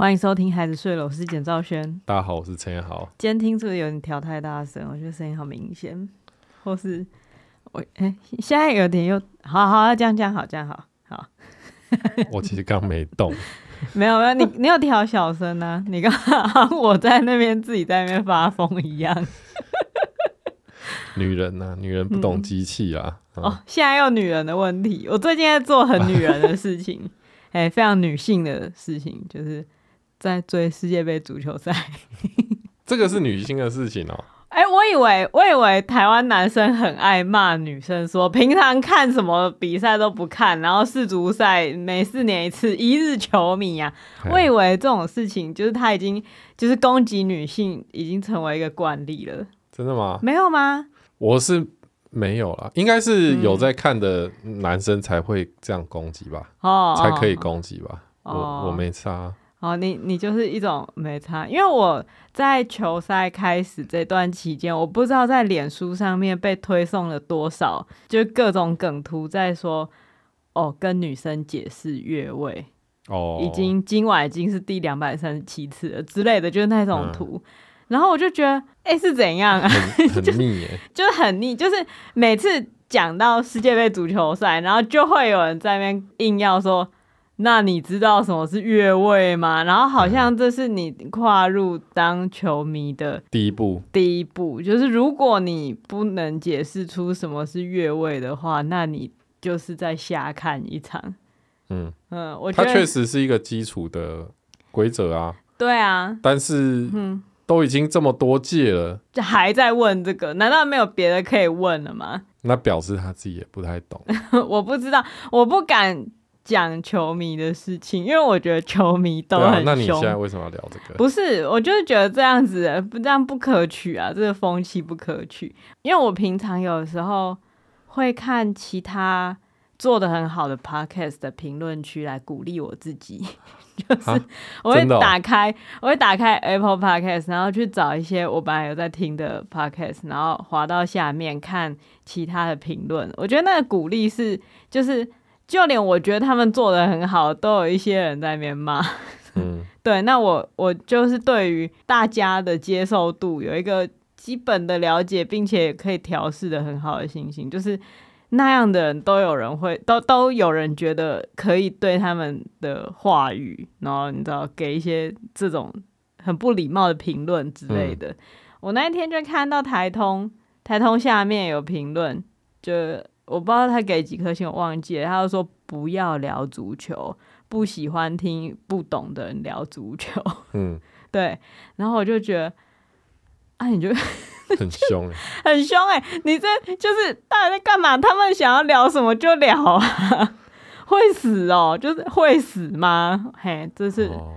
欢迎收听《孩子睡了》，我是简兆轩。大家好，我是陈彦豪。今天听是不是有点调太大声？我觉得声音好明显，或是我哎、欸，现在有点又好好，这样这样好，这样好好。我其实刚没动，没有没有，你你有调小声呢、啊？你刚刚我在那边自己在那边发疯一样。女人呐、啊，女人不懂机器啊、嗯！哦，现在又女人的问题。我最近在做很女人的事情，哎、欸，非常女性的事情，就是在追世界杯足球赛。这个是女性的事情哦。哎、欸，我以为我以为台湾男生很爱骂女生，说平常看什么比赛都不看，然后世足赛每四年一次，一日球迷啊。我以为这种事情就是他已经就是攻击女性，已经成为一个惯例了。真的吗？没有吗？我是没有啦，应该是有在看的男生才会这样攻击吧，哦、嗯，才可以攻击吧。哦、我我没差。哦，你你就是一种没差，因为我在球赛开始这段期间，我不知道在脸书上面被推送了多少，就各种梗图在说，哦，跟女生解释越位，哦，已经今晚已经是第两百三十七次了之类的，就是那种图。嗯然后我就觉得，哎、欸，是怎样啊？很很腻耶，就是很腻，就是每次讲到世界杯足球赛，然后就会有人在那边硬要说，那你知道什么是越位吗？然后好像这是你跨入当球迷的第一步。第一步就是，如果你不能解释出什么是越位的话，那你就是在瞎看一场。嗯嗯，我觉得它确实是一个基础的规则啊。对啊，但是嗯。都已经这么多届了，就还在问这个？难道没有别的可以问了吗？那表示他自己也不太懂。我不知道，我不敢讲球迷的事情，因为我觉得球迷都很凶。啊，那你现在为什么要聊这个？不是，我就是觉得这样子不这样不可取啊，这个风气不可取。因为我平常有时候会看其他做的很好的 podcast 的评论区来鼓励我自己。就是我会打开，我会打开 Apple Podcast，然后去找一些我本来有在听的 Podcast，然后滑到下面看其他的评论。我觉得那个鼓励是，就是就连我觉得他们做的很好，都有一些人在那边骂。嗯，对，那我我就是对于大家的接受度有一个基本的了解，并且也可以调试的很好的信心，就是。那样的人都有人会都都有人觉得可以对他们的话语，然后你知道给一些这种很不礼貌的评论之类的。嗯。我那一天就看到台通台通下面有评论，就我不知道他给几颗星，我忘记了。他就说不要聊足球，不喜欢听不懂的人聊足球。嗯，对。然后我就觉得，啊，你就。很凶 很凶哎、欸！你这就是到底在干嘛？他们想要聊什么就聊啊，会死哦、喔，就是会死吗？嘿，就是、哦、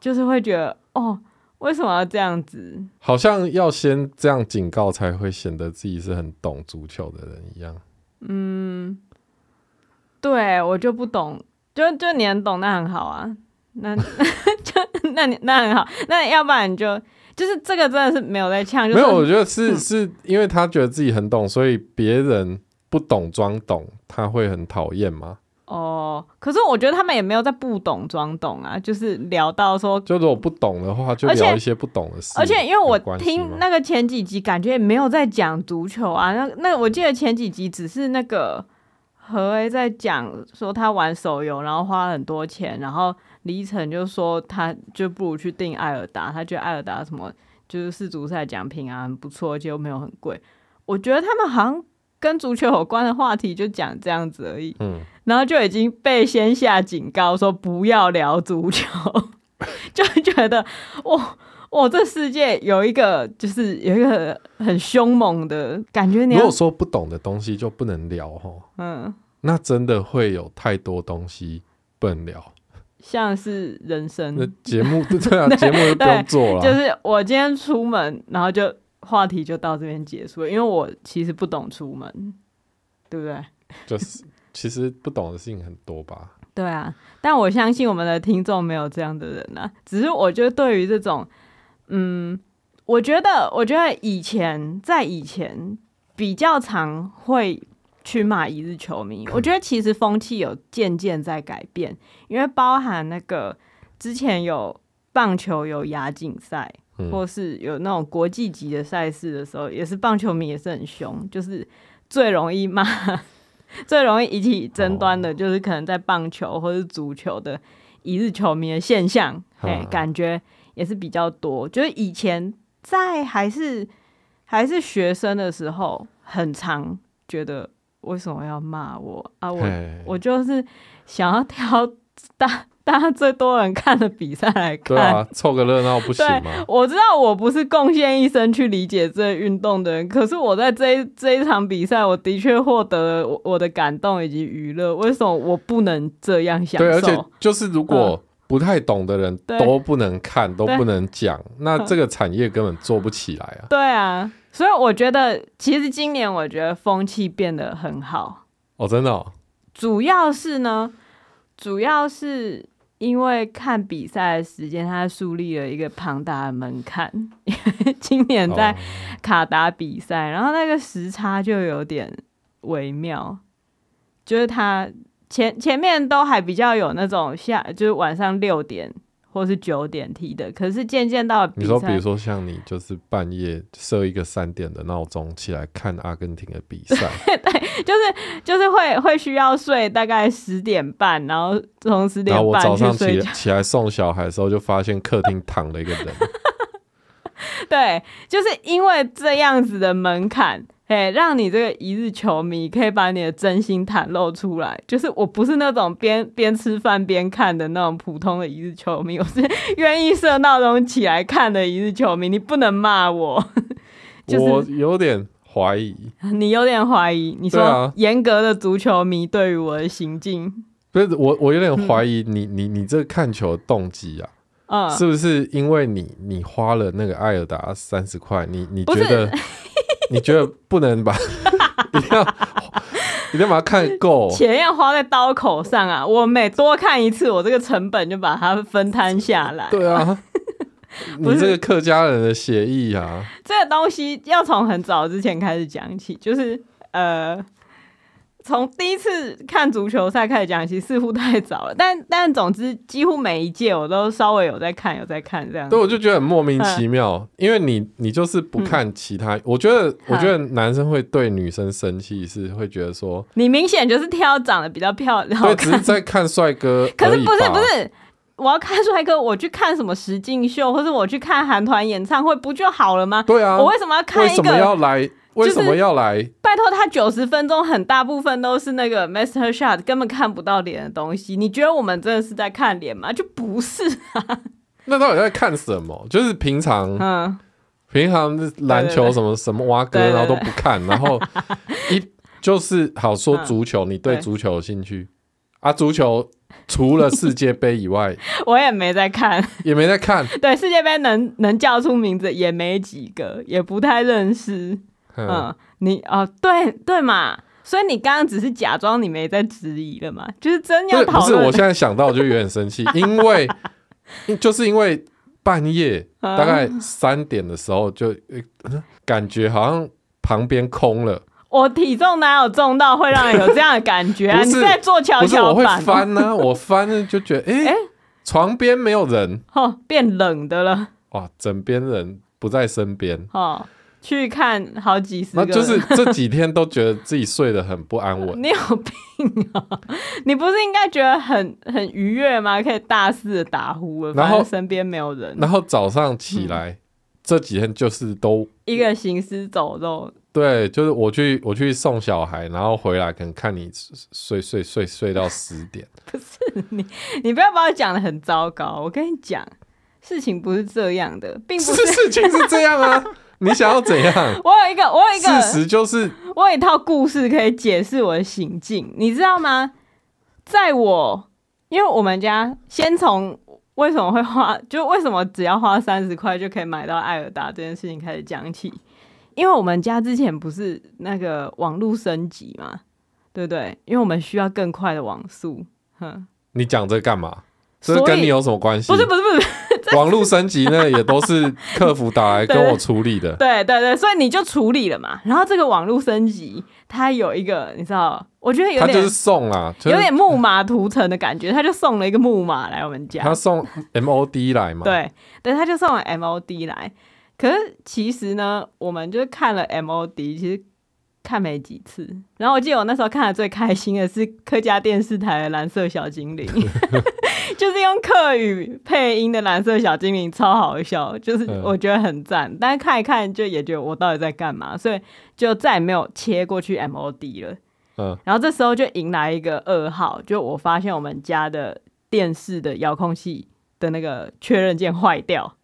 就是会觉得哦，为什么要这样子？好像要先这样警告，才会显得自己是很懂足球的人一样。嗯，对我就不懂，就就你很懂，那很好啊。那 就 那你那很好，那要不然你就。就是这个真的是没有在呛，就是，没有，我觉得是是因为他觉得自己很懂，所以别人不懂装懂，他会很讨厌吗？哦，可是我觉得他们也没有在不懂装懂啊，就是聊到说，就如果不懂的话，就聊一些不懂的事。而且因为我听那个前几集，感觉也没有在讲足球啊，那那我记得前几集只是那个何 A 在讲说他玩手游，然后花了很多钱，然后。李晨就说，他就不如去订艾尔达，他觉得艾尔达什么就是世足赛奖品啊很不错，而且又没有很贵。我觉得他们好像跟足球有关的话题就讲这样子而已，嗯，然后就已经被先下警告说不要聊足球，就觉得哇哇，这世界有一个就是有一个很凶猛的感觉。你如果说不懂的东西就不能聊哈，嗯，那真的会有太多东西不能聊。像是人生节目，对啊，节目就不用做了。就是我今天出门，然后就话题就到这边结束了，因为我其实不懂出门，对不对？就是其实不懂的事情很多吧。对啊，但我相信我们的听众没有这样的人啊。只是我觉得对于这种，嗯，我觉得我觉得以前在以前比较常会。去骂一日球迷，我觉得其实风气有渐渐在改变，因为包含那个之前有棒球有亚锦赛，嗯、或是有那种国际级的赛事的时候，也是棒球迷也是很凶，就是最容易骂、最容易引起争端的，就是可能在棒球或是足球的一日球迷的现象，哎、嗯，感觉也是比较多。就是以前在还是还是学生的时候，很常觉得为什么要骂我啊？我我就是想要挑大。大家最多人看的比赛来看，对啊，凑个热闹不行吗？我知道我不是贡献一生去理解这运动的人，可是我在这一这一场比赛，我的确获得了我的感动以及娱乐。为什么我不能这样享受？对，而且就是如果不太懂的人都不能看，都不能讲，那这个产业根本做不起来啊。对啊，所以我觉得其实今年我觉得风气变得很好哦，真的哦。主要是呢，主要是。因为看比赛的时间，他树立了一个庞大的门槛。因为 今年在卡达比赛，然后那个时差就有点微妙，就是他前前面都还比较有那种下，就是晚上六点。或是九点踢的，可是渐渐到你说，比如说像你，就是半夜设一个三点的闹钟起来看阿根廷的比赛，对，就是就是会会需要睡大概十点半，然后从十点半，然后我早上起起来送小孩的时候，就发现客厅躺了一个人，对，就是因为这样子的门槛。哎，让你这个一日球迷可以把你的真心袒露出来。就是我不是那种边边吃饭边看的那种普通的一日球迷，我是愿意设闹钟起来看的一日球迷。你不能骂我，就是，我有点怀疑。你有点怀疑？你说严格的足球迷对于我的行径，不是我，我有点怀疑你，你你这个看球的动机啊，嗯，是不是因为你你花了那个艾尔达三十块，你你觉得？你觉得不能把一定要一定要把它看够，钱要花在刀口上啊！我每多看一次，我这个成本就把它分摊下来。对啊，你这个客家人的协议啊，这个东西要从很早之前开始讲起，就是呃。从第一次看足球赛开始讲起，似乎太早了。但但总之，几乎每一届我都稍微有在看，有在看这样。对，我就觉得很莫名其妙，嗯、因为你你就是不看其他。嗯、我觉得我觉得男生会对女生生气，是会觉得说 你明显就是挑长得比较漂亮。对，只是在看帅哥。可是不是不是，我要看帅哥，我去看什么实境秀，或者我去看韩团演唱会，不就好了吗？对啊，我为什么要看一个？为什么要来？为什么要来？拜托，他九十分钟很大部分都是那个 Master Shot，根本看不到脸的东西。你觉得我们真的是在看脸吗？就不是啊。那到底在看什么？就是平常，嗯，平常篮球什么什么挖哥，然后都不看，然后一就是好说足球，嗯、你对足球有兴趣啊？足球除了世界杯以外，我也没在看，也没在看。对，世界杯能能叫出名字也没几个，也不太认识。嗯，你哦，对对嘛，所以你刚刚只是假装你没在质疑了嘛，就是真要讨论。不是，我现在想到就有点生气，因为就是因为半夜大概三点的时候，就感觉好像旁边空了。我体重哪有重到会让人有这样的感觉啊？你在做跷跷板？我会翻呢，我翻了就觉得，哎哎，床边没有人，哦，变冷的了。哇，枕边人不在身边。哦。去看好几十个，就是这几天都觉得自己睡得很不安稳。你有病啊！你不是应该觉得很很愉悦吗？可以大肆的打呼了，然后身边没有人。然后早上起来，嗯、这几天就是都一个行尸走肉。对，就是我去我去送小孩，然后回来可能看你睡睡睡睡到十点。不是你，你不要把我讲的很糟糕。我跟你讲，事情不是这样的，并不是，是事情是这样啊。你想要怎样？我有一个，我有一个事实就是，我有一套故事可以解释我的行径，你知道吗？在我，因为我们家先从为什么会花，就为什么只要花三十块就可以买到爱尔达这件事情开始讲起。因为我们家之前不是那个网络升级嘛，对不对？因为我们需要更快的网速。哼，你讲这干嘛？这跟你有什么关系？不是不是不是，这网络升级呢也都是客服打来跟我处理的。对对对，所以你就处理了嘛。然后这个网络升级，它有一个你知道，我觉得有点，他就是送啦，就是、有点木马屠城的感觉，他就送了一个木马来我们家。他送 MOD 来嘛？对对，他就送了 MOD 来。可是其实呢，我们就是看了 MOD，其实。看没几次，然后我记得我那时候看的最开心的是客家电视台的蓝色小精灵，就是用客语配音的蓝色小精灵，超好笑，就是我觉得很赞。嗯、但是看一看就也觉得我到底在干嘛，所以就再也没有切过去 MOD 了。嗯，然后这时候就迎来一个噩耗，就我发现我们家的电视的遥控器的那个确认键坏掉。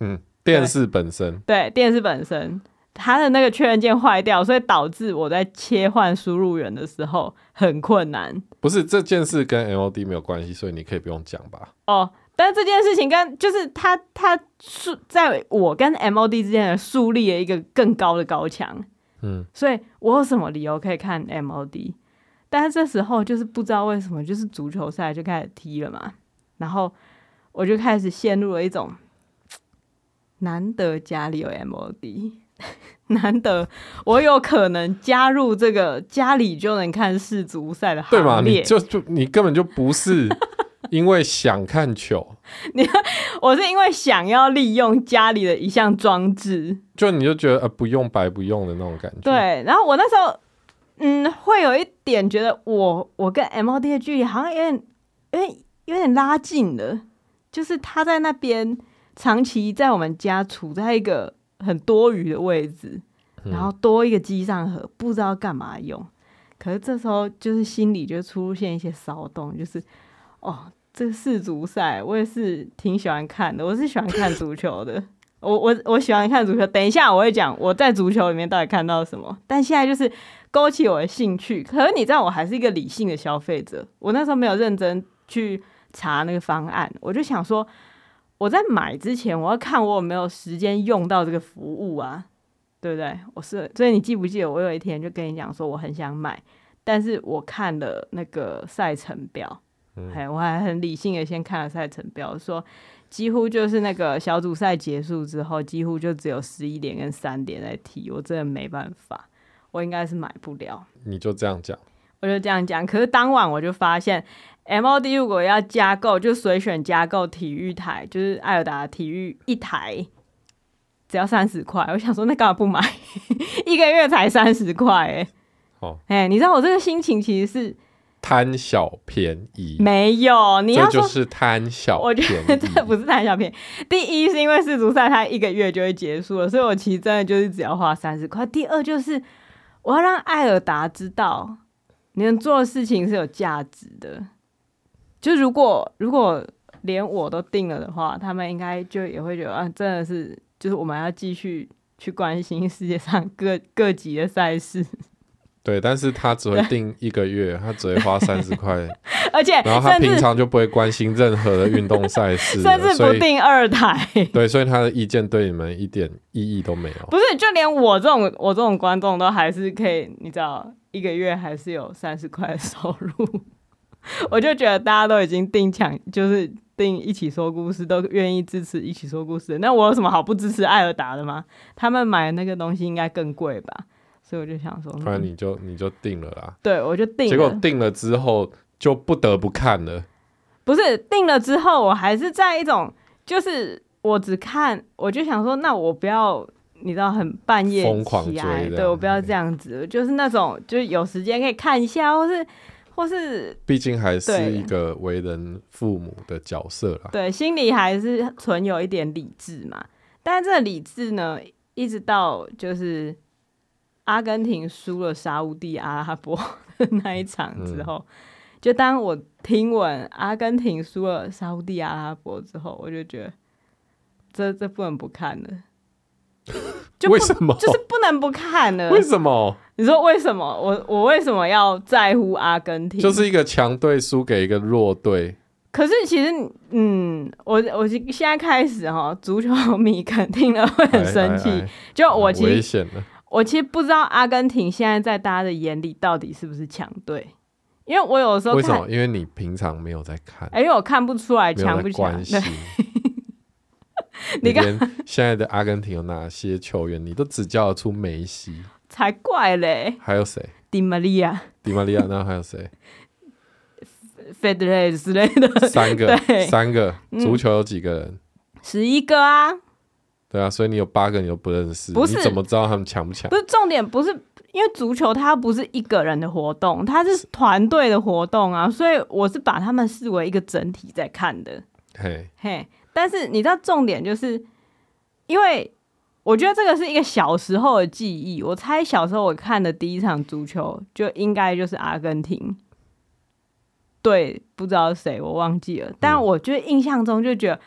嗯，电视本身，对，对电视本身。它的那个确认键坏掉，所以导致我在切换输入源的时候很困难。不是这件事跟 MOD 没有关系，所以你可以不用讲吧？哦，但是这件事情跟就是他他树在我跟 MOD 之间的树立了一个更高的高墙。嗯，所以我有什么理由可以看 MOD？但是这时候就是不知道为什么，就是足球赛就开始踢了嘛，然后我就开始陷入了一种难得家里有 MOD。难得我有可能加入这个家里就能看世足赛的行列，对吗？你就就你根本就不是 因为想看球，你我是因为想要利用家里的一项装置，就你就觉得呃不用白不用的那种感觉。对，然后我那时候嗯会有一点觉得我我跟 MOD 的距离好像有点有点有点拉近了，就是他在那边长期在我们家处在一个。很多余的位置，然后多一个机上盒，不知道干嘛用。可是这时候就是心里就出现一些骚动，就是哦，这个世足赛我也是挺喜欢看的，我是喜欢看足球的。我我我喜欢看足球。等一下我会讲我在足球里面到底看到什么，但现在就是勾起我的兴趣。可是你知道，我还是一个理性的消费者。我那时候没有认真去查那个方案，我就想说。我在买之前，我要看我有没有时间用到这个服务啊，对不对？我是，所以你记不记得我有一天就跟你讲说我很想买，但是我看了那个赛程表，嗯，我还很理性的先看了赛程表，说几乎就是那个小组赛结束之后，几乎就只有十一点跟三点在踢，我真的没办法，我应该是买不了。你就这样讲，我就这样讲，可是当晚我就发现。MOD 如果要加购，就随选加购体育台，就是艾尔达体育一台，只要三十块。我想说，那干嘛不买？一个月才三十块，哎，哦，哎、欸，你知道我这个心情其实是贪小便宜。没有，你要就是贪小便宜。我觉得这不是贪小便宜。第一是因为世足赛它一个月就会结束了，所以我其实真的就是只要花三十块。第二就是我要让艾尔达知道，你们做的事情是有价值的。就如果如果连我都定了的话，他们应该就也会觉得啊，真的是就是我们要继续去关心世界上各各级的赛事。对，但是他只会定一个月，他只会花三十块，而且然后他平常就不会关心任何的运动赛事，甚至不定二台。对，所以他的意见对你们一点意义都没有。不是，就连我这种我这种观众都还是可以，你知道，一个月还是有三十块收入。我就觉得大家都已经定抢，就是定一起说故事，都愿意支持一起说故事。那我有什么好不支持艾尔达的吗？他们买的那个东西应该更贵吧？所以我就想说，不然你就你就定了啦。对，我就定了。结果定了之后就不得不看了。不是定了之后，我还是在一种，就是我只看，我就想说，那我不要，你知道，很半夜疯狂追，对，我不要这样子，就是那种，就是有时间可以看一下，或是。或是，毕竟还是一个为人父母的角色啦。对，心里还是存有一点理智嘛。但是这个理智呢，一直到就是阿根廷输了沙乌地阿拉伯 的那一场之后，嗯、就当我听闻阿根廷输了沙乌地阿拉伯之后，我就觉得这这不能不看了。就为什么？就是不能不看了。为什么？你说为什么？我我为什么要在乎阿根廷？就是一个强队输给一个弱队。可是其实，嗯，我我现在开始哈，足球迷肯定了会很生气。就我其实，我其实不知道阿根廷现在在大家的眼里到底是不是强队，因为我有时候看，为什么？因为你平常没有在看，哎，因为我看不出来强不强。你看现在的阿根廷有哪些球员，你都只叫得出梅西，才怪嘞！还有谁？迪玛利亚，迪玛利亚，那还有谁？费德勒之类的，三个，三个。足球有几个人？十一个啊。对啊，所以你有八个你都不认识，不是？你怎么知道他们强不强？不是重点，不是因为足球它不是一个人的活动，它是团队的活动啊，所以我是把他们视为一个整体在看的。嘿，嘿，但是你知道重点就是，因为我觉得这个是一个小时候的记忆，我猜小时候我看的第一场足球就应该就是阿根廷。对，不知道谁，我忘记了。但我觉得印象中就觉得，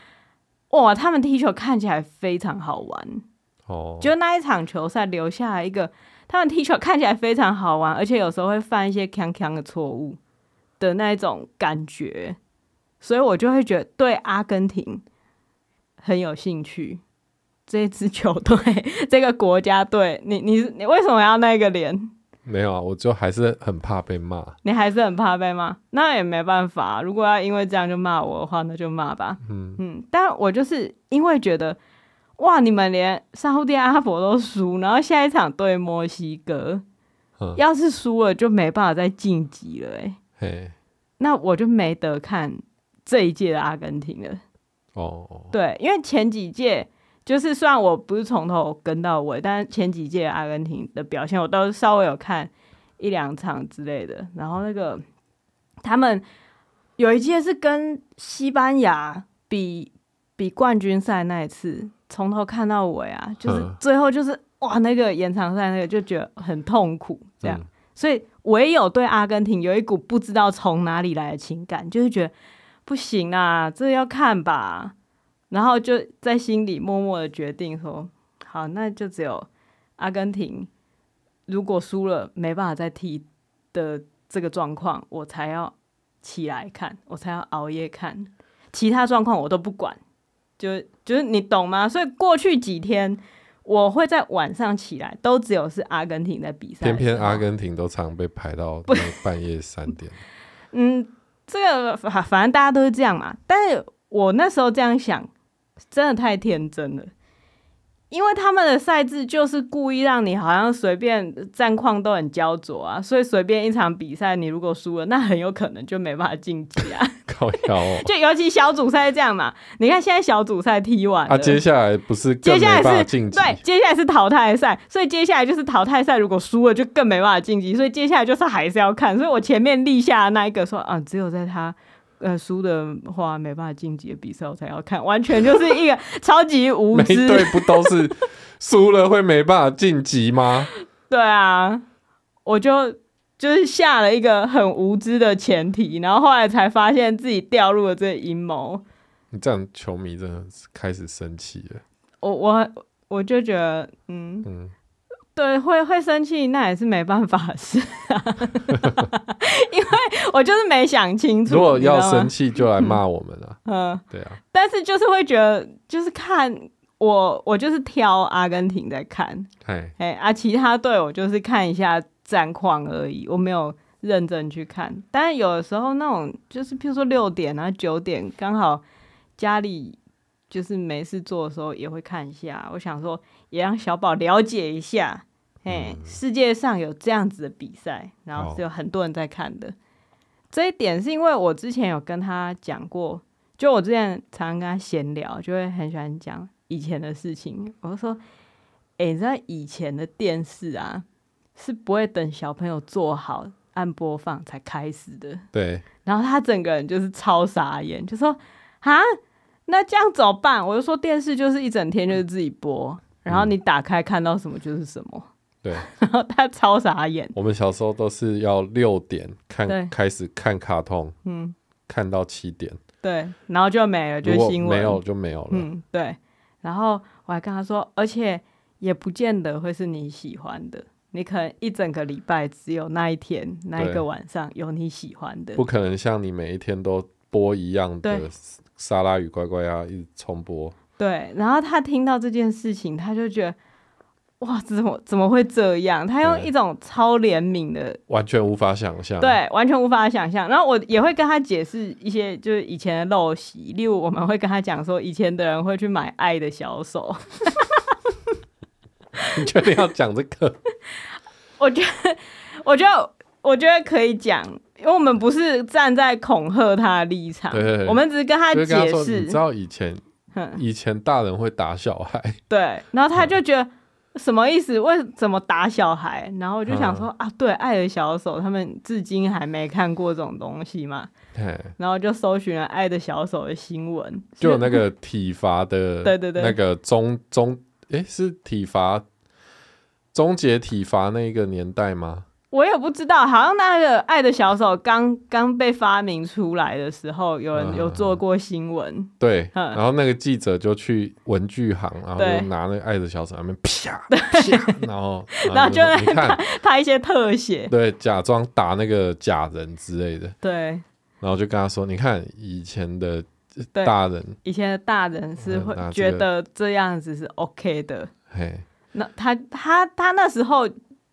嗯、哇，他们踢球看起来非常好玩。哦，就那一场球赛留下来一个，他们踢球看起来非常好玩，而且有时候会犯一些锵锵的错误的那一种感觉，所以我就会觉得对阿根廷很有兴趣。这支球队，这个国家队，你你你为什么要那个脸？没有啊，我就还是很怕被骂。你还是很怕被骂，那也没办法。如果要因为这样就骂我的话，那就骂吧。嗯嗯，但我就是因为觉得，哇，你们连沙乌地阿拉伯都输，然后下一场对墨西哥，嗯、要是输了就没办法再晋级了，哎，那我就没得看这一届的阿根廷了。哦，对，因为前几届。就是虽然我不是从头跟到尾，但是前几届阿根廷的表现我都稍微有看一两场之类的。然后那个他们有一届是跟西班牙比比冠军赛那一次，从头看到尾啊，就是最后就是哇，那个延长赛那个就觉得很痛苦这样。嗯、所以唯有对阿根廷有一股不知道从哪里来的情感，就是觉得不行啊，这要看吧。然后就在心里默默的决定说：“好，那就只有阿根廷，如果输了没办法再踢的这个状况，我才要起来看，我才要熬夜看，其他状况我都不管。就就是你懂吗？所以过去几天我会在晚上起来，都只有是阿根廷在比赛，偏偏阿根廷都常被排到 半夜三点。嗯，这个反反正大家都是这样嘛，但是我那时候这样想。”真的太天真了，因为他们的赛制就是故意让你好像随便战况都很焦灼啊，所以随便一场比赛，你如果输了，那很有可能就没办法晋级啊。靠腰哦，就尤其小组赛这样嘛，你看现在小组赛踢完了，啊，接下来不是更没办法晋级？对，接下来是淘汰赛，所以接下来就是淘汰赛，如果输了就更没办法晋级，所以接下来就是还是要看。所以我前面立下的那一个说啊，只有在他。呃，输的话没办法晋级的比赛我才要看，完全就是一个 超级无知。对，不都是输了会没办法晋级吗？对啊，我就就是下了一个很无知的前提，然后后来才发现自己掉入了这个阴谋。你这样球迷真的开始生气了。我我我就觉得，嗯嗯。对，会会生气，那也是没办法的事啊，我就是没想清楚。如果要生气，就来骂我们了。嗯，对啊。但是就是会觉得，就是看我，我就是挑阿根廷在看，哎哎啊，其他队我就是看一下战况而已，我没有认真去看。但是有的时候那种就是，譬如说六点啊、九点，刚好家里就是没事做的时候，也会看一下。我想说，也让小宝了解一下。嘿，世界上有这样子的比赛，然后是有很多人在看的。这一点是因为我之前有跟他讲过，就我之前常常跟他闲聊，就会很喜欢讲以前的事情。我就说，哎，你知道以前的电视啊，是不会等小朋友做好按播放才开始的。对。然后他整个人就是超傻眼，就说啊，那这样怎么办？我就说电视就是一整天就是自己播，然后你打开看到什么就是什么。对，然后他超傻眼。我们小时候都是要六点看开始看卡通，嗯，看到七点，对，然后就没了，就新闻没有就没有了，嗯，对。然后我还跟他说，而且也不见得会是你喜欢的，你可能一整个礼拜只有那一天那一个晚上有你喜欢的，不可能像你每一天都播一样的沙拉与乖乖啊，一直重播。对，然后他听到这件事情，他就觉得。哇，怎么怎么会这样？他用一种超怜悯的，完全无法想象，对，完全无法想象。然后我也会跟他解释一些，就是以前的陋习，例如我们会跟他讲说，以前的人会去买爱的小手。你确定要讲这个？我觉得，我觉得，我觉得可以讲，因为我们不是站在恐吓他的立场，对我们只是跟他解释。你知道以前，以前大人会打小孩，对，然后他就觉得什么意思？为什么打小孩？然后我就想说、嗯、啊，对，爱的小手，他们至今还没看过这种东西嘛。然后就搜寻了爱的小手的新闻，就有那个体罚的，对对对，那个中中，诶，是体罚。终结体罚那一个年代吗？我也不知道，好像那个爱的小手刚刚被发明出来的时候，有人有做过新闻、嗯。对、嗯，然后那个记者就去文具行，然后就拿那个爱的小手，那边啪 啪，然后 然后就你看拍一些特写，对，假装打那个假人之类的，对，然后就跟他说：“你看以前的大人，以前的大人是会觉得这样子是 OK 的。嗯”嘿。那他他他那时候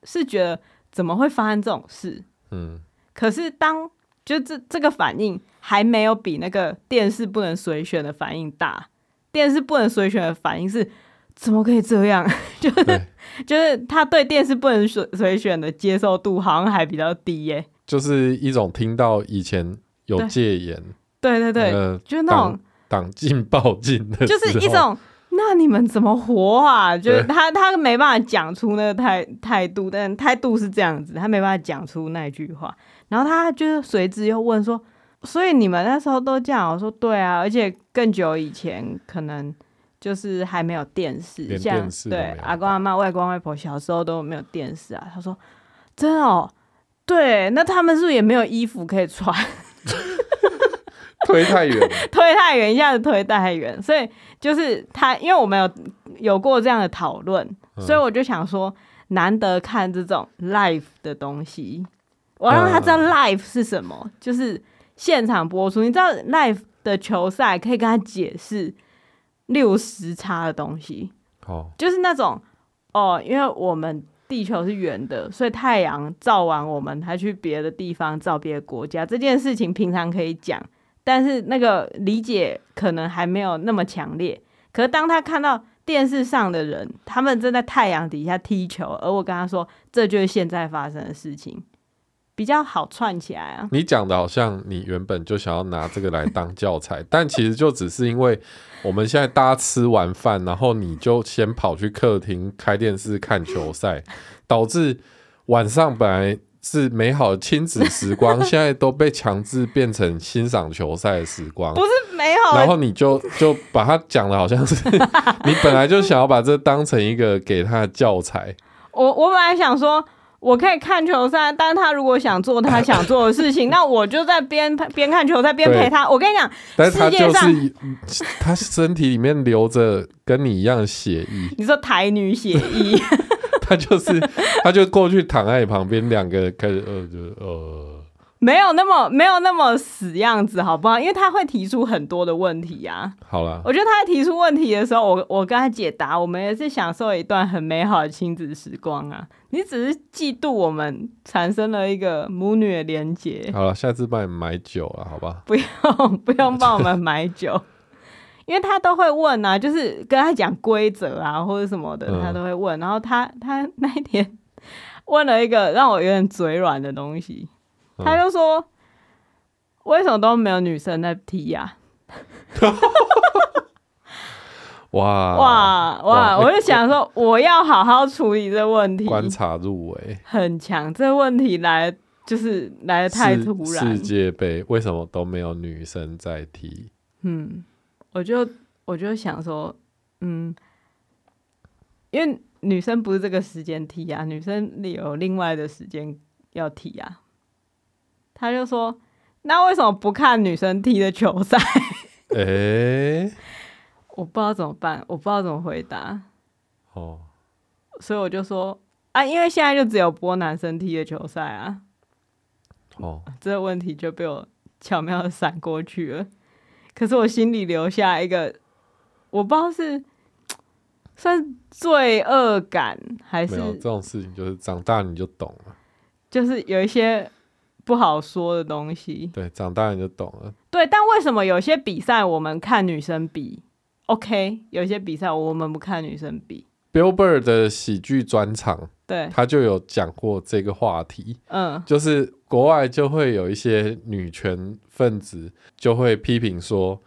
是觉得怎么会发生这种事？嗯，可是当就这这个反应还没有比那个电视不能随选的反应大。电视不能随选的反应是怎么可以这样？就是就是他对电视不能随随选的接受度好像还比较低耶、欸。就是一种听到以前有戒严，对对对，呃、就是那种党禁报禁的，就是一种。那你们怎么活啊？就是他，他没办法讲出那个态态度，但态度是这样子，他没办法讲出那句话。然后他就是随之又问说：“所以你们那时候都这样？”我说：“对啊，而且更久以前可能就是还没有电视，连电视对阿公阿妈、外公外婆小时候都没有电视啊。”他说：“真哦，对，那他们是不是也没有衣服可以穿？” 推太远，推太远，一下子推太远，所以就是他，因为我们有有过这样的讨论，嗯，所以我就想说，难得看这种 live 的东西，我让他知道 live 是什么，嗯，就是现场播出。你知道 live 的球赛可以跟他解释六时差的东西，哦，就是那种哦，因为我们地球是圆的，所以太阳照完我们，还去别的地方照别的国家，这件事情平常可以讲。但是那个理解可能还没有那么强烈。可是当他看到电视上的人，他们正在太阳底下踢球，而我跟他说，这就是现在发生的事情，比较好串起来啊。你讲的好像你原本就想要拿这个来当教材，但其实就只是因为我们现在大家吃完饭，然后你就先跑去客厅开电视看球赛，导致晚上本来。是美好的亲子时光，现在都被强制变成欣赏球赛的时光。不是美好，然后你就就把它讲的好像是 你本来就想要把这当成一个给他的教材。我我本来想说，我可以看球赛，但是他如果想做他 想做的事情，那我就在边边看球赛边陪他。我跟你讲，但是他就是他身体里面流着跟你一样的血液。你说台女血液？他就是，他就过去躺在你旁边，两个人开始呃，就呃，没有那么没有那么死样子，好不好？因为他会提出很多的问题呀。好了，我觉得他在提出问题的时候，我我跟他解答，我们也是享受一段很美好的亲子时光啊。你只是嫉妒我们产生了一个母女的连结。好了，下次帮你买酒了，好吧？不用不用帮我们买酒。因为他都会问啊，就是跟他讲规则啊，或者什么的，他都会问。嗯、然后他他那一天问了一个让我有点嘴软的东西，嗯、他就说：“为什么都没有女生在踢呀、啊？”哇哇哇！我就想说，我要好好处理这个问题。观察入围，很强。这个问题来就是来的太突然。世界杯为什么都没有女生在踢？嗯。我就我就想说，嗯，因为女生不是这个时间踢啊，女生有另外的时间要踢啊。他就说，那为什么不看女生踢的球赛？哎、欸，我不知道怎么办，我不知道怎么回答。哦，所以我就说啊，因为现在就只有播男生踢的球赛啊。哦，这个问题就被我巧妙的闪过去了。可是我心里留下一个，我不知道是算罪恶感还是？没有这种事情，就是长大你就懂了。就是有一些不好说的东西。对，长大你就懂了。对，但为什么有些比赛我们看女生比 OK，有些比赛我们不看女生比？Billboard 的喜剧专场，对，他就有讲过这个话题。嗯，就是国外就会有一些女权分子就会批评说。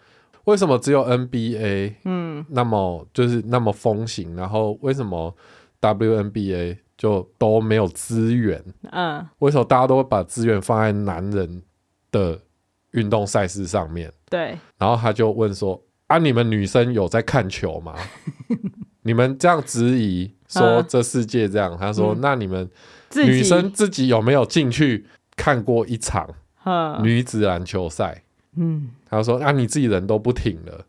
为什么只有 NBA 嗯那么就是那么风行，然后为什么 WNBA 就都没有资源？嗯，为什么大家都会把资源放在男人的运动赛事上面？对。然后他就问说：“啊，你们女生有在看球吗？你们这样质疑说这世界这样？”他说：“那你们女生自己有没有进去看过一场女子篮球赛？”嗯，他说：“啊，你自己人都不挺了，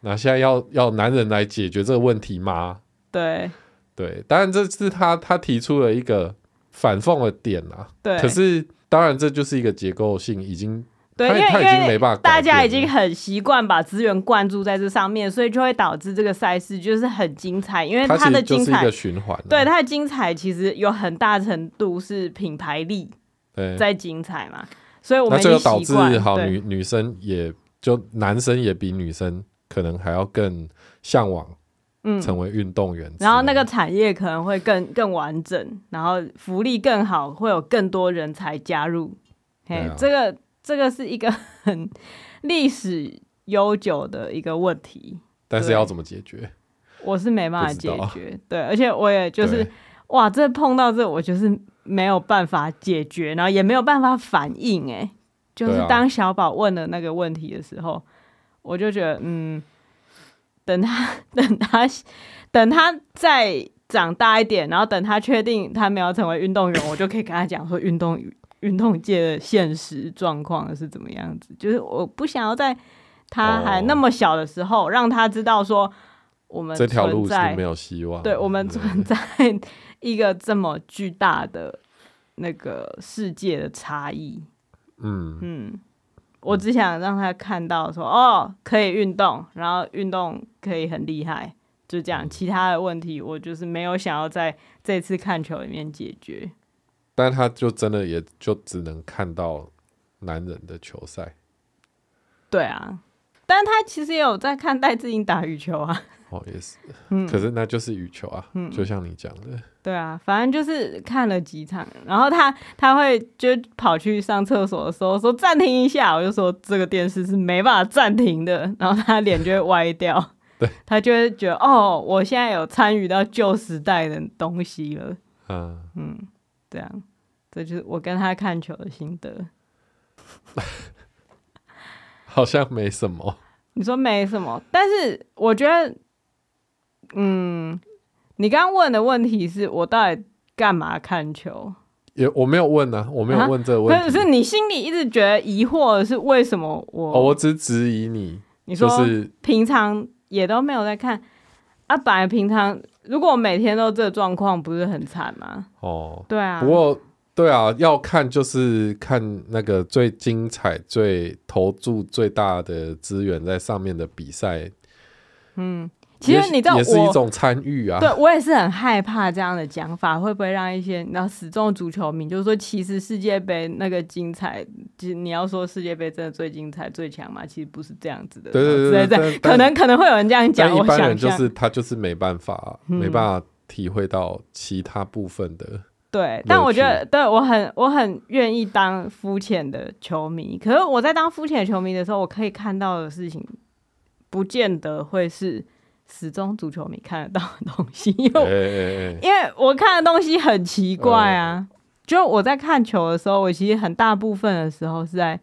那现在要要男人来解决这个问题吗？”对，对，当然这是他他提出了一个反讽的点啊。对，可是当然这就是一个结构性，已经对，因为没办法，大家已经很习惯把资源灌注在这上面，所以就会导致这个赛事就是很精彩，因为它的精彩是一个循环，对它的精彩其实有很大程度是品牌力在精彩嘛。所以我们那这个导致好女女生也就男生也比女生可能还要更向往，嗯。成为运动员，嗯，然后那个产业可能会更更完整，然后福利更好，会有更多人才加入。嘿，啊，这个这个是一个 很历史悠久的一个问题，但是要怎么解决？我是没办法解决，对，而且我也就是哇，这碰到这我就是。没有办法解决，然后也没有办法反应，哎，就是当小宝问了那个问题的时候，啊、我就觉得，嗯，等他 等他等他再长大一点，然后等他确定他没有成为运动员，我就可以跟他讲说运动运动界的现实状况是怎么样子。就是我不想要在他还那么小的时候，让他知道说我们这条路是没有希望，对我们存在。一个这么巨大的那个世界的差异，嗯嗯，我只想让他看到说，哦，可以运动，然后运动可以很厉害，就这样。其他的问题，我就是没有想要在这次看球里面解决。但他就真的也就只能看到男人的球赛。对啊，但他其实也有在看戴志颖打羽球啊。哦，也是，嗯，可是那就是羽球啊，嗯，就像你讲的。对啊，反正就是看了几场，然后他他会就跑去上厕所的时候说暂停一下，我就说这个电视是没办法暂停的，然后他脸就会歪掉，对，他就会觉得哦，我现在有参与到旧时代的东西了，嗯嗯，这样，这就是我跟他看球的心得，好像没什么，你说没什么，但是我觉得，嗯。你刚刚问的问题是我到底干嘛看球？也我没有问呢、啊，我没有问这个问题。可是你心里一直觉得疑惑的是为什么我？哦，我只质疑你。你说、就是、平常也都没有在看啊？本来平常如果每天都这个状况，不是很惨吗？哦，对啊。不过对啊，要看就是看那个最精彩、最投注最大的资源在上面的比赛。嗯。其实你知道，也是一种参与啊。对，我也是很害怕这样的讲法，会不会让一些你知道死忠足球迷，就是说，其实世界杯那个精彩，其实你要说世界杯真的最精彩、最强嘛？其实不是这样子的。对对对，对，对，可能可能会有人这样讲。但一般人就是他就是没办法，嗯、没办法体会到其他部分的。对，但我觉得，对我很我很愿意当肤浅的球迷。可是我在当肤浅的球迷的时候，我可以看到的事情，不见得会是。始终足球迷看得到的东西，因为、欸欸欸、因为我看的东西很奇怪啊。欸、就我在看球的时候，我其实很大部分的时候是在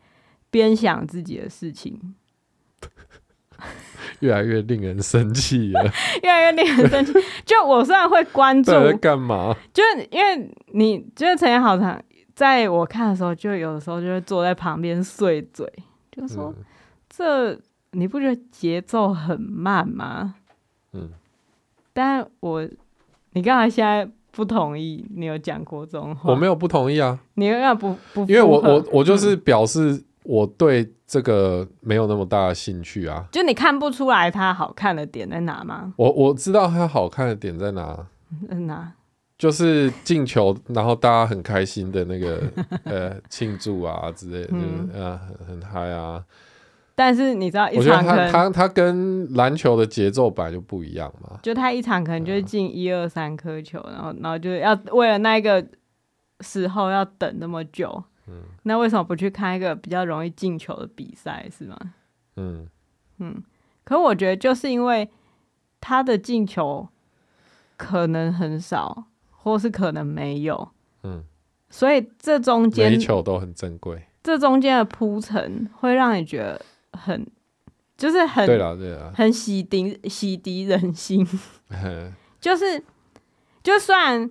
边想自己的事情，越来越令人生气了，越来越令人生气。就我虽然会关注，在干嘛？就是因为你就是陈彦豪他，在我看的时候，就有的时候就会坐在旁边碎嘴，就说、嗯、这你不觉得节奏很慢吗？嗯，但我你刚才现在不同意，你有讲过这种话？我没有不同意啊，你要不不？因为我我我就是表示我对这个没有那么大的兴趣啊。就你看不出来它好看的点在哪吗？我我知道它好看的点在哪，在哪？就是进球，然后大家很开心的那个 呃庆祝啊之类的，嗯、就是呃很嗨啊。但是你知道，我觉得他他他跟篮球的节奏本来就不一样嘛。就他一场可能就是进一二三颗球，然后然后就要为了那个时候要等那么久。嗯，那为什么不去看一个比较容易进球的比赛，是吗？嗯嗯。可我觉得就是因为他的进球可能很少，或是可能没有。嗯。所以这中间每球都很珍贵。这中间的铺陈会让你觉得。很，就是很对了，对了，很洗涤洗涤人心，就是，就算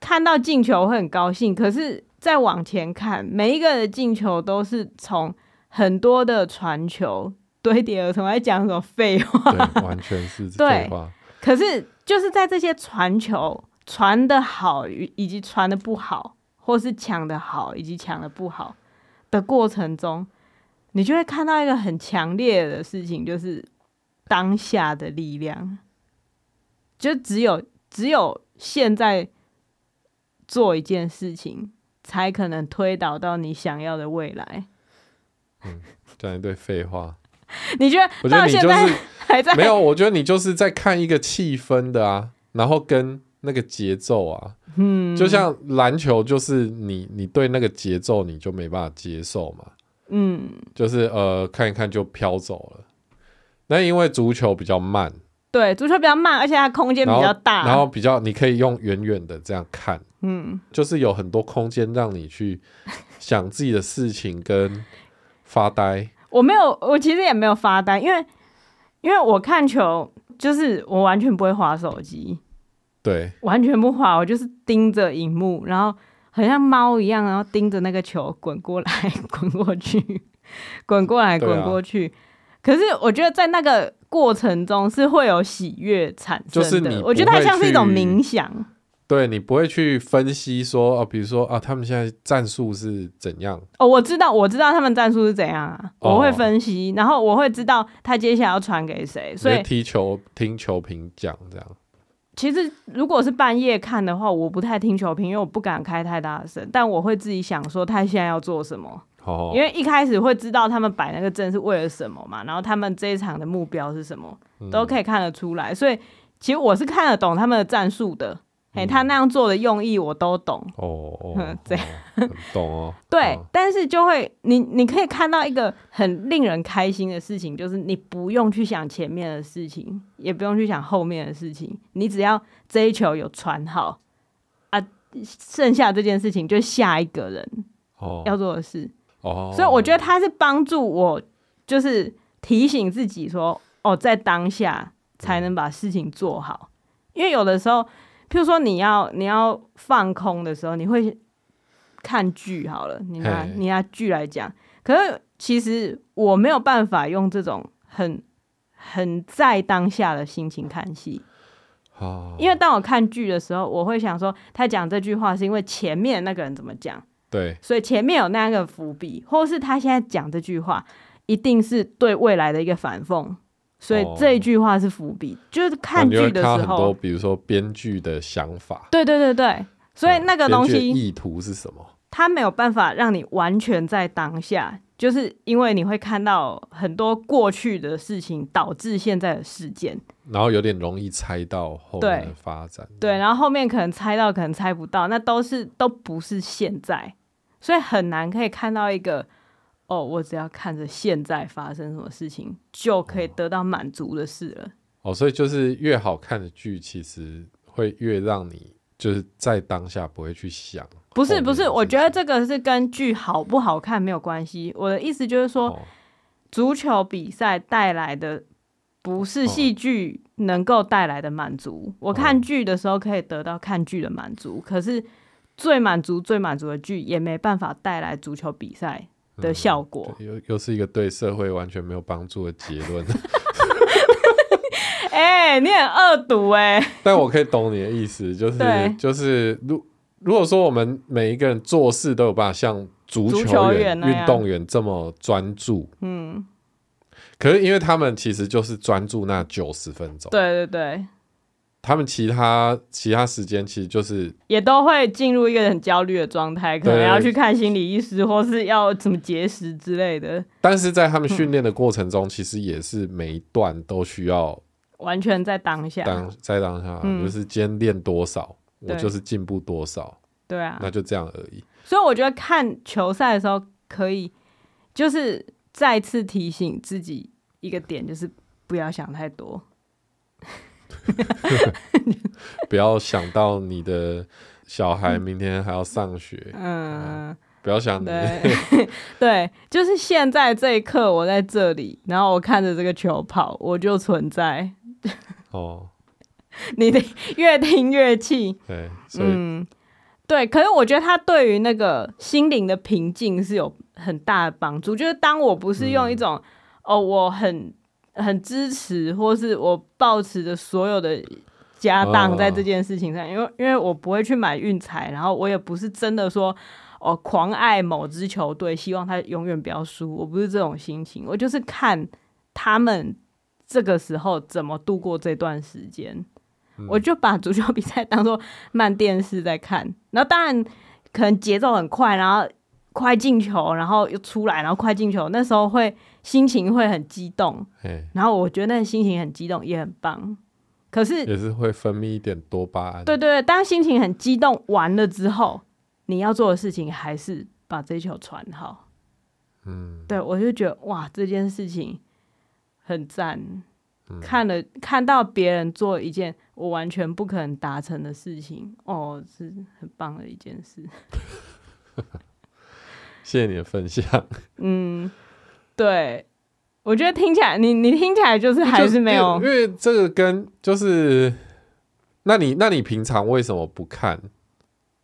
看到进球会很高兴，可是再往前看，每一个的进球都是从很多的传球堆叠而成。在讲什么废话？对，完全是 废话。可是就是在这些传球传的好与以及传的不好，或是抢的好以及抢的不好的过程中。你就会看到一个很强烈的事情，就是当下的力量，就只有只有现在做一件事情，才可能推导到你想要的未来。嗯，讲一堆废话。你觉得？我觉得你就是 还在没有。我觉得你就是在看一个气氛的啊，然后跟那个节奏啊，嗯，就像篮球，就是你你对那个节奏你就没办法接受嘛。嗯，就是呃，看一看就飘走了。那因为足球比较慢，对，足球比较慢，而且它空间比较大然，然后比较你可以用远远的这样看，嗯，就是有很多空间让你去想自己的事情跟发呆。我没有，我其实也没有发呆，因为因为我看球就是我完全不会滑手机，对，完全不滑，我就是盯着荧幕，然后。很像猫一样，然后盯着那个球滚过来、滚过去、滚过来、滚过去。啊、可是我觉得在那个过程中是会有喜悦产生的。就是你，我觉得它像是一种冥想。对，你不会去分析说哦，比如说啊，他们现在战术是怎样？哦，我知道，我知道他们战术是怎样啊。哦、我会分析，然后我会知道他接下来要传给谁。所以踢球听球评讲这样。其实，如果是半夜看的话，我不太听球评，因为我不敢开太大声。但我会自己想说，他现在要做什么？哦、因为一开始会知道他们摆那个阵是为了什么嘛，然后他们这一场的目标是什么，都可以看得出来。嗯、所以，其实我是看得懂他们的战术的。哎，他那样做的用意我都懂哦，哦，这样懂哦。对，但是就会你你可以看到一个很令人开心的事情，就是你不用去想前面的事情，也不用去想后面的事情，你只要这一球有传好啊，剩下这件事情就下一个人要做的事哦。所以我觉得他是帮助我，就是提醒自己说，哦，在当下才能把事情做好，因为有的时候。譬如说，你要你要放空的时候，你会看剧好了。你拿你拿剧来讲，可是其实我没有办法用这种很很在当下的心情看戏。哦。因为当我看剧的时候，我会想说，他讲这句话是因为前面那个人怎么讲？对。所以前面有那个伏笔，或是他现在讲这句话，一定是对未来的一个反讽。所以这一句话是伏笔，哦、就是看剧的时候，很多比如说编剧的想法，对对对对，所以那个东西意图是什么？他没有办法让你完全在当下，就是因为你会看到很多过去的事情导致现在的事件，然后有点容易猜到后面的发展，对，对，然后后面可能猜到，可能猜不到，那都是都不是现在，所以很难可以看到一个。哦，我只要看着现在发生什么事情，就可以得到满足的事了。哦，所以就是越好看的剧，其实会越让你就是在当下不会去想。不是不是，我觉得这个是跟剧好不好看没有关系。我的意思就是说，哦、足球比赛带来的不是戏剧能够带来的满足。哦、我看剧的时候可以得到看剧的满足，哦、可是最满足最满足的剧也没办法带来足球比赛的效果，又又是一个对社会完全没有帮助的结论。哎，你很恶毒哎！但我可以懂你的意思，就是就是，如如果说我们每一个人做事都有办法像足球员运动员这么专注。嗯，可是因为他们其实就是专注那九十分钟。对对对。他们其他其他时间其实就是也都会进入一个很焦虑的状态，可能要去看心理医师，或是要怎么节食之类的。但是在他们训练的过程中，嗯、其实也是每一段都需要完全在当下，当在当下，嗯、就是今天练多少，我就是进步多少。对啊，那就这样而已。所以我觉得看球赛的时候，可以就是再次提醒自己一个点，就是不要想太多。不要想到你的小孩明天还要上学，嗯，嗯，不要想对，对，就是现在这一刻，我在这里，然后我看着这个球跑，我就存在。哦，你的越听越气，对，所以，嗯，对，可是我觉得他对于那个心灵的平静是有很大的帮助。就是当我不是用一种、嗯、哦，我很。很支持，或是我抱持着所有的家当在这件事情上，因为因为我不会去买运彩，然后我也不是真的说哦狂爱某支球队，希望他永远不要输，我不是这种心情，我就是看他们这个时候怎么度过这段时间，我就把足球比赛当做慢电视在看，然后当然可能节奏很快，然后快进球，然后又出来，然后快进球，那时候会。心情会很激动，然后我觉得那心情很激动也很棒，可是也是会分泌一点多巴胺。对对对，当心情很激动完了之后，你要做的事情还是把这球传好。嗯，对，我就觉得哇，这件事情很赞。嗯，看了看到别人做一件我完全不可能达成的事情，哦，是很棒的一件事。谢谢你的分享。嗯。对，我觉得听起来，你你听起来就是还是没有，因为这个跟就是，那你那你平常为什么不看？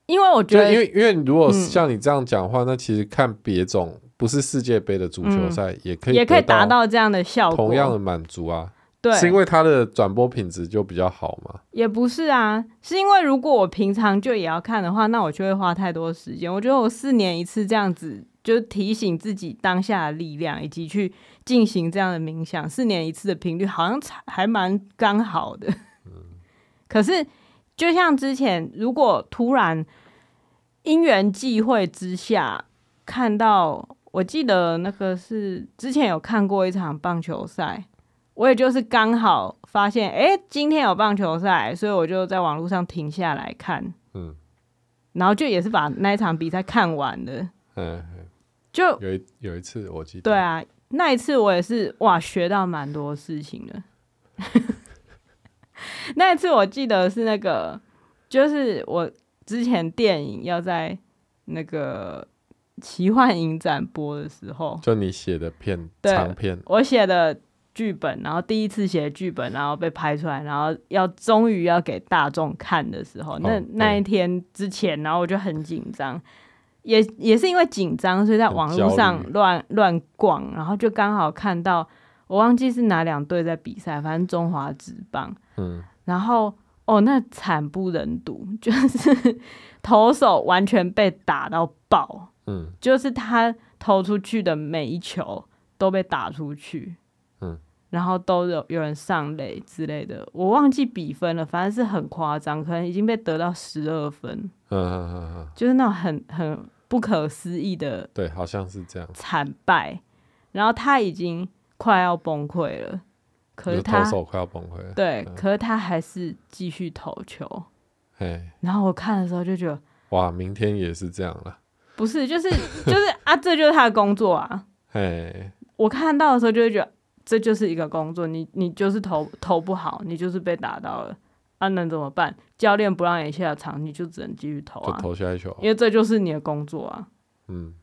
因为我觉得，因为因为如果像你这样讲的话，嗯、那其实看别种不是世界杯的足球赛也可以也可以达到这样的效果，同样的满足啊。对，是因为它的转播品质就比较好吗？也不是啊，是因为如果我平常就也要看的话，那我就会花太多时间。我觉得我四年一次这样子。就是提醒自己当下的力量，以及去进行这样的冥想，四年一次的频率好像还蛮刚好的。可是就像之前，如果突然因缘际会之下看到，我记得那个是之前有看过一场棒球赛，我也就是刚好发现，哎、欸，今天有棒球赛，所以我就在网络上停下来看，嗯，然后就也是把那一场比赛看完了，嗯。就有一有一次，我记得。对啊，那一次我也是哇，学到蛮多事情的。那一次我记得是那个，就是我之前电影要在那个奇幻影展播的时候，就你写的片长片，我写的剧本，然后第一次写剧本，然后被拍出来，然后要终于要给大众看的时候，哦、那那一天之前，然后我就很紧张。也也是因为紧张，所以在网络上乱乱逛，然后就刚好看到，我忘记是哪两队在比赛，反正中华职棒，嗯，然后哦，那惨不忍睹，就是投手完全被打到爆，嗯，就是他投出去的每一球都被打出去，嗯，然后都有有人上垒之类的，我忘记比分了，反正是很夸张，可能已经被得到十二分，嗯嗯嗯嗯，就是那种很很。不可思议的，对，好像是这样。惨败，然后他已经快要崩溃了，可是他手快要崩溃了，对，嗯、可是他还是继续投球，哎，然后我看的时候就觉得，哇，明天也是这样了，不是，就是就是 啊，这就是他的工作啊，哎，我看到的时候就会觉得这就是一个工作，你你就是投投不好，你就是被打到了。啊，能怎么办？教练不让你下场，你就只能继续投啊，投下一球，因为这就是你的工作啊。嗯，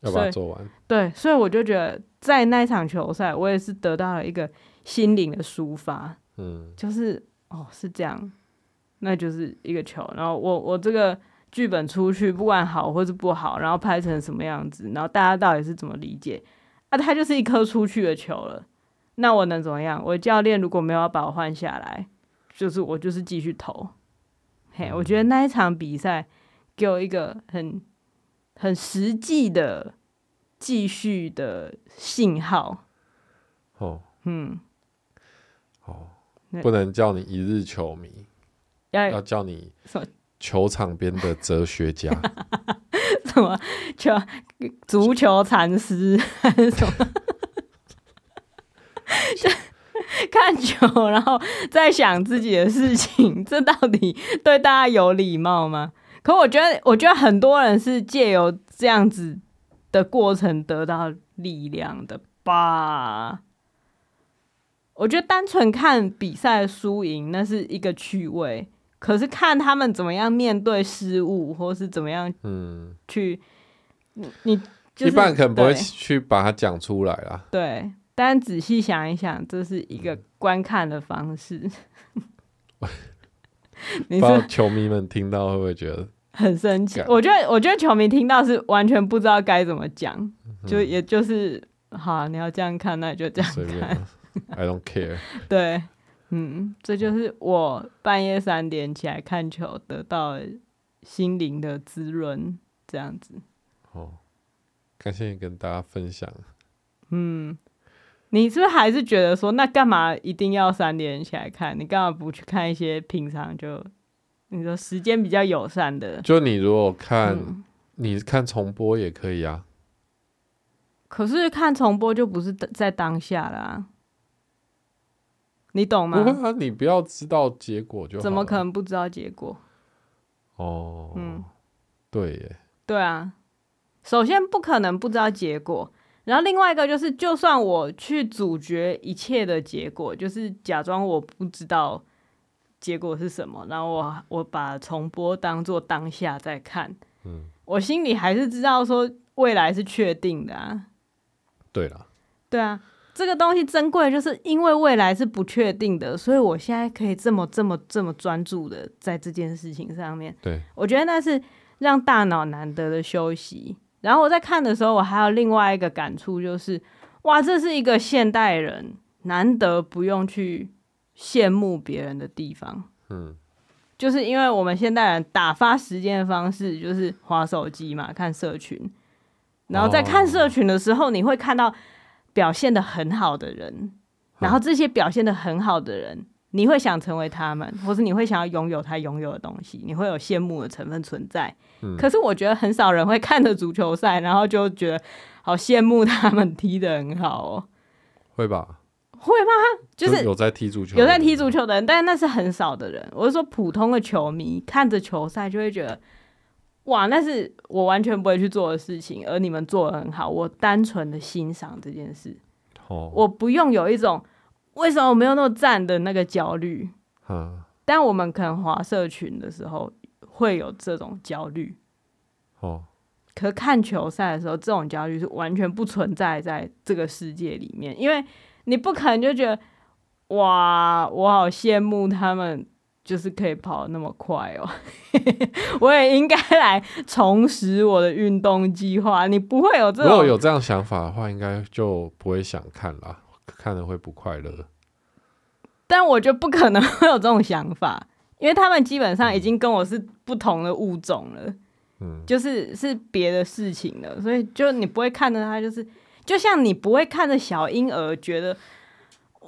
要把它做完。对，所以我就觉得，在那场球赛，我也是得到了一个心灵的抒发。嗯，就是哦，是这样，那就是一个球。然后我我这个剧本出去，不管好或是不好，然后拍成什么样子，然后大家到底是怎么理解？啊，它就是一颗出去的球了。那我能怎么样？我教练如果没有要把我换下来。就是我就是继续投，嘿，我觉得那一场比赛给我一个很很实际的继续的信号。哦，嗯，哦，不能叫你一日球迷，要要叫你球场边的哲学家，什么球足球禅师还是什么？看球，然后在想自己的事情，这到底对大家有礼貌吗？可我觉得，我觉得很多人是借由这样子的过程得到力量的吧。我觉得单纯看比赛输赢那是一个趣味，可是看他们怎么样面对失误，或是怎么样，嗯，去你、就是、一般可能不会去把它讲出来啦。对。但仔细想一想，这是一个观看的方式。你说球迷们听到会不会觉得很生气？我觉得，我觉得球迷听到是完全不知道该怎么讲，嗯、就也就是好、啊，你要这样看，那就这样看。I don't care。对，嗯，这就是我半夜三点起来看球得到心灵的滋润，这样子。哦，感谢你跟大家分享。嗯。你是不是还是觉得说，那干嘛一定要三点起来看？你干嘛不去看一些平常就你说时间比较友善的？就你如果看，嗯、你看重播也可以啊。可是看重播就不是在当下啦，你懂吗？不会啊，你不要知道结果就好。怎么可能不知道结果？哦，嗯，对耶，对啊，首先不可能不知道结果。然后另外一个就是，就算我去阻绝一切的结果，就是假装我不知道结果是什么，然后我我把重播当做当下在看，嗯，我心里还是知道说未来是确定的啊。对了，对啊，这个东西珍贵，就是因为未来是不确定的，所以我现在可以这么这么这么专注的在这件事情上面。对，我觉得那是让大脑难得的休息。然后我在看的时候，我还有另外一个感触，就是哇，这是一个现代人难得不用去羡慕别人的地方。嗯，就是因为我们现代人打发时间的方式就是划手机嘛，看社群。然后在看社群的时候，你会看到表现的很好的人，然后这些表现的很好的人。你会想成为他们，或是你会想要拥有他拥有的东西，你会有羡慕的成分存在。嗯。可是我觉得很少人会看着足球赛，然后就觉得好羡慕他们踢得很好哦。会吧？会吗？就是就有在踢足球，有在踢足球的人，但是那是很少的人。我是说，普通的球迷看着球赛就会觉得，哇，那是我完全不会去做的事情，而你们做得很好。我单纯的欣赏这件事。哦。我不用有一种。为什么我没有那么赞的那个焦虑？嗯，但我们可能划社群的时候会有这种焦虑。哦，可看球赛的时候，这种焦虑是完全不存在在这个世界里面，因为你不可能就觉得哇，我好羡慕他们，就是可以跑那么快哦。我也应该来重拾我的运动计划。你不会有这种，如果有这样想法的话，应该就不会想看了。看了会不快乐，但我就不可能会有这种想法，因为他们基本上已经跟我是不同的物种了，嗯，就是是别的事情了，所以就你不会看着他，就是就像你不会看着小婴儿觉得，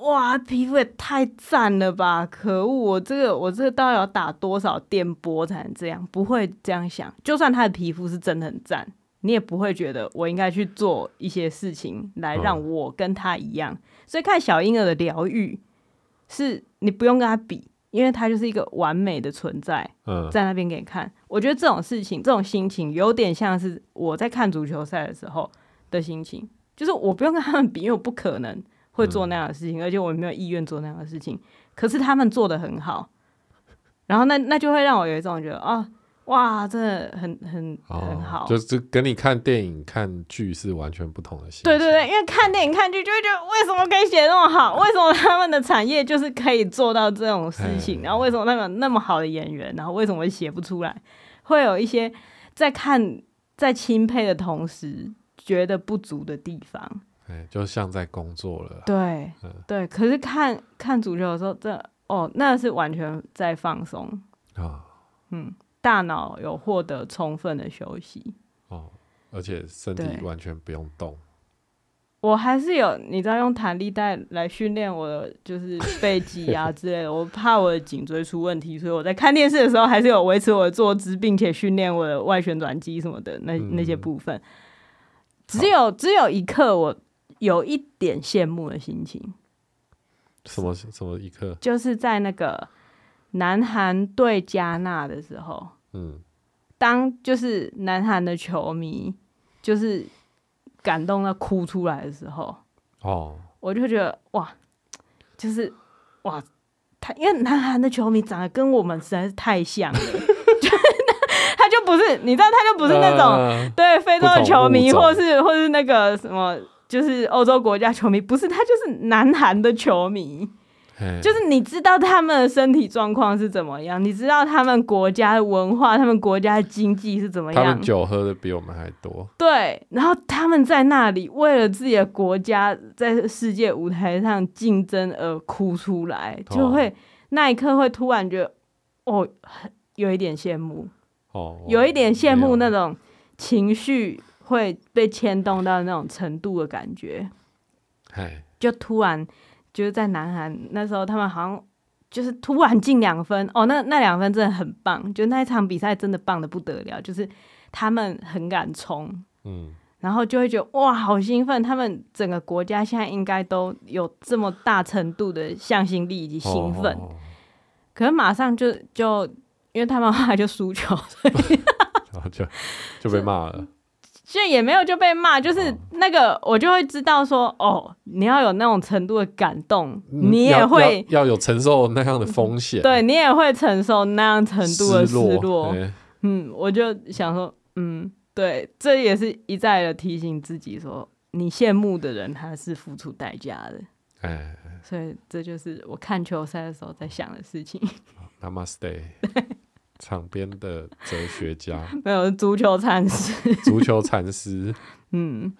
哇，皮肤也太赞了吧，可恶，我这个我这个到底要打多少电波才能这样？不会这样想，就算他的皮肤是真的很赞。你也不会觉得我应该去做一些事情来让我跟他一样，所以看小婴儿的疗愈，是你不用跟他比，因为他就是一个完美的存在，嗯在那边给你看。我觉得这种事情，这种心情有点像是我在看足球赛的时候的心情，就是我不用跟他们比，因为我不可能会做那样的事情，而且我没有意愿做那样的事情。可是他们做得很好，然后那那就会让我有一种觉得啊。哇，真的很很、哦、很好，就是跟你看电影看剧是完全不同的心情。对对对，因为看电影看剧就会觉得，为什么可以写那么好？为什么他们的产业就是可以做到这种事情？然后为什么那个那么好的演员？然后为什么会写不出来？会有一些在看在钦佩的同时觉得不足的地方。哎，就像在工作了。对、嗯、对，可是看看足球的时候，这哦，那是完全在放松啊、哦。嗯。大脑有获得充分的休息，哦，而且身体完全不用动。我还是有，你知道用弹力带来训练我的就是背肌啊之类的。我怕我的颈椎出问题，所以我在看电视的时候还是有维持我的坐姿，并且训练我的外旋转肌什么的那那些部分。只有只有一刻，我有一点羡慕的心情。什么什么一刻？就是在那个南韩对加纳的时候，嗯，当就是南韩的球迷就是。感动到哭出来的时候，哦，我就觉得哇，就是哇，他因为南韩的球迷长得跟我们实在是太像了，就 他就不是，你知道，他就不是那种、呃、对非洲的球迷，或是或是那个什么，就是欧洲国家球迷，不是，他就是南韩的球迷。就是你知道他们的身体状况是怎么样，你知道他们国家的文化、他们国家的经济是怎么样？他们酒喝的比我们还多。对，然后他们在那里为了自己的国家在世界舞台上竞争而哭出来，就会那一刻会突然觉得，哦，有一点羡慕，哦，有一点羡慕那种情绪会被牵动到那种程度的感觉，就突然。就是在南韩那时候，他们好像就是突然进两分哦，那那两分真的很棒，就那一场比赛真的棒的不得了，就是他们很敢冲，嗯，然后就会觉得哇，好兴奋，他们整个国家现在应该都有这么大程度的向心力以及兴奋，哦哦哦，可是马上就就因为他们后来就输球，所以 然后就就被骂了。其实也没有就被骂，就是那个我就会知道说，哦，你要有那种程度的感动，嗯、你也会要，有承受那样的风险，对你也会承受那样程度的失落。失落嗯，我就想说，嗯，对，这也是一再的提醒自己说，你羡慕的人他是付出代价的。哎，所以这就是我看球赛的时候在想的事情。Namaste。场边的哲学家 没有足球禅师，足球禅师，嗯，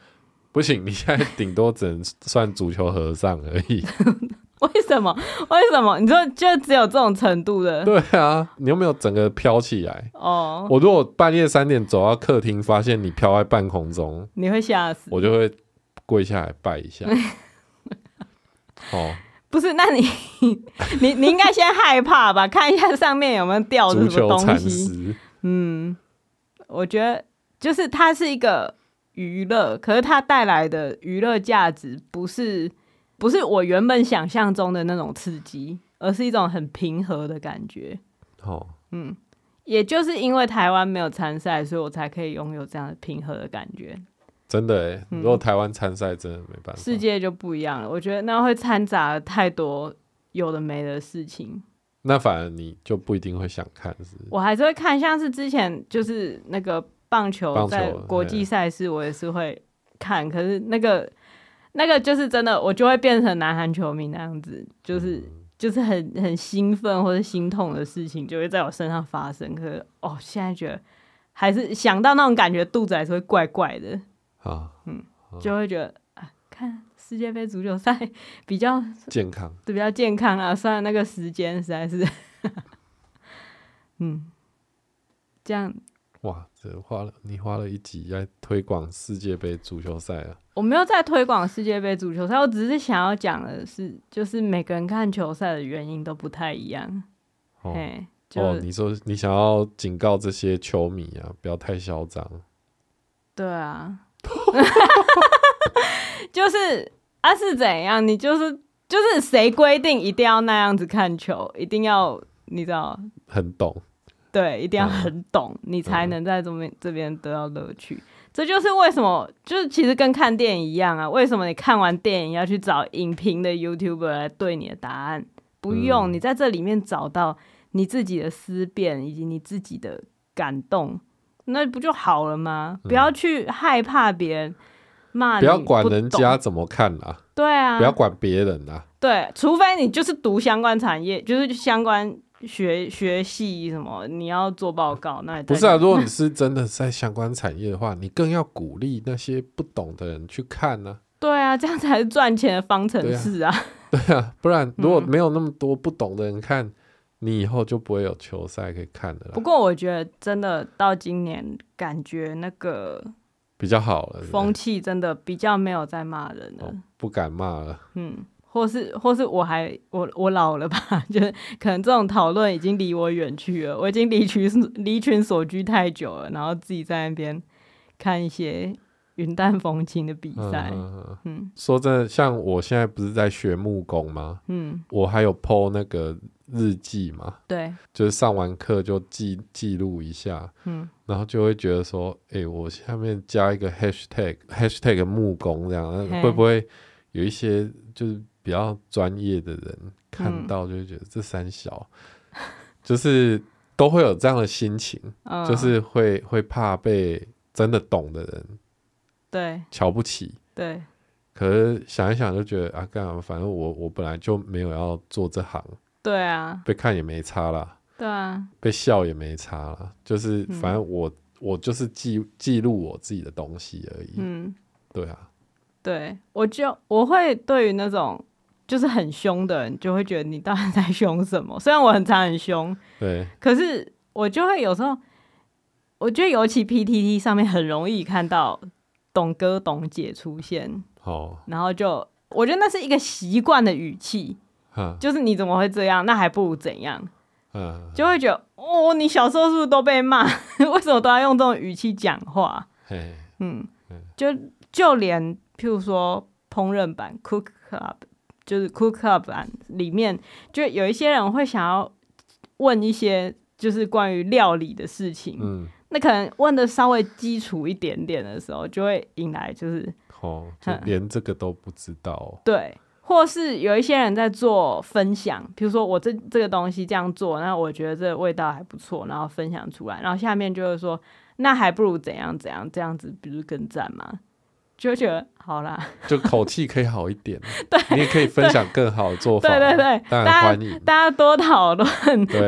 不行，你现在顶多只能算足球和尚而已。为什么？为什么？你说就只有这种程度的？对啊，你有没有整个飘起来？哦，我如果半夜三点走到客厅，发现你飘在半空中，你会吓死，我就会跪下来拜一下。哦。不是，那你 你你应该先害怕吧？看一下上面有没有掉什么东西。嗯，我觉得就是它是一个娱乐，可是它带来的娱乐价值不是不是我原本想象中的那种刺激，而是一种很平和的感觉。哦，嗯，也就是因为台湾没有参赛，所以我才可以拥有这样的平和的感觉。真的哎，如果台湾参赛，真的没办法，世界就不一样了。我觉得那会掺杂了太多有的没的事情，那反而你就不一定会想看。是，我还是会看，像是之前就是那个棒球在国际赛事，我也是会看。可是那个那个就是真的，我就会变成南韩球迷那样子，就是、嗯、就是很很兴奋或者心痛的事情就会在我身上发生。可是哦，现在觉得还是想到那种感觉，肚子还是会怪怪的。啊，嗯，就会觉得啊，看世界杯足球赛比较健康，对，比较健康啊。虽然那个时间实在是，嗯，这样哇，这花了你花了一集在推广世界杯足球赛啊？我没有在推广世界杯足球赛，我只是想要讲的是，就是每个人看球赛的原因都不太一样。哦，哦，你说你想要警告这些球迷啊，不要太嚣张。对啊。就是啊，是怎样？你就是就是谁规定一定要那样子看球？一定要你知道？很懂。对，一定要很懂，嗯、你才能在这边、嗯、这边得到乐趣。这就是为什么，就是其实跟看电影一样啊。为什么你看完电影要去找影评的 YouTuber 来对你的答案？不用，嗯、你在这里面找到你自己的思辨以及你自己的感动。那不就好了吗？不要去害怕别人骂你，不要管人家怎么看啦。对啊，不要管别人啦。对，除非你就是读相关产业，就是相关学学系什么，你要做报告，那不是啊。如果你是真的在相关产业的话，你更要鼓励那些不懂的人去看呢。对啊，这样才是赚钱的方程式啊。对啊，不然如果没有那么多不懂的人看。你以后就不会有球赛可以看的了。不过我觉得真的到今年，感觉那个比较好了，风气真的比较没有在骂人了，哦，不敢骂了。嗯，或是或是我还我我老了吧，就是可能这种讨论已经离我远去了，我已经离群离群所居太久了，然后自己在那边看一些云淡风轻的比赛。嗯，嗯，说真的，像我现在不是在学木工吗？嗯，我还有 po 那个。日记嘛，对，就是上完课就记记录一下，嗯，然后就会觉得说，哎、欸，我下面加一个 hashtag hashtag 木工这样，会不会有一些就是比较专业的人看到，就会觉得这三小，嗯、就是都会有这样的心情，嗯、就是会会怕被真的懂的人对。瞧不起，对，可是想一想就觉得啊，干嘛？反正我我本来就没有要做这行。对啊，被看也没差啦。对啊，被笑也没差啦。就是反正我、嗯、我就是记记录我自己的东西而已。嗯，对啊，对，我就我会对于那种就是很凶的人，就会觉得你到底在凶什么？虽然我很常很凶，对，可是我就会有时候，我觉得尤其 PTT 上面很容易看到董哥董姐出现，哦，然后就我觉得那是一个习惯的语气。就是你怎么会这样？那还不如怎样？嗯，就会觉得哦，你小时候是不是都被骂？为什么都要用这种语气讲话？嗯，就就连譬如说烹饪版 Cook Club，就是 Cook Club 版里面，就有一些人会想要问一些就是关于料理的事情。嗯，那可能问的稍微基础一点点的时候，就会引来就是哦，就连这个都不知道。对。或是有一些人在做分享，比如说我这这个东西这样做，那我觉得这个味道还不错，然后分享出来，然后下面就是说，那还不如怎样怎样这样子，比如更赞嘛，就觉得好啦，就口气可以好一点，对，你也可以分享更好的做法，对对对，当然欢迎大家，大家多讨论，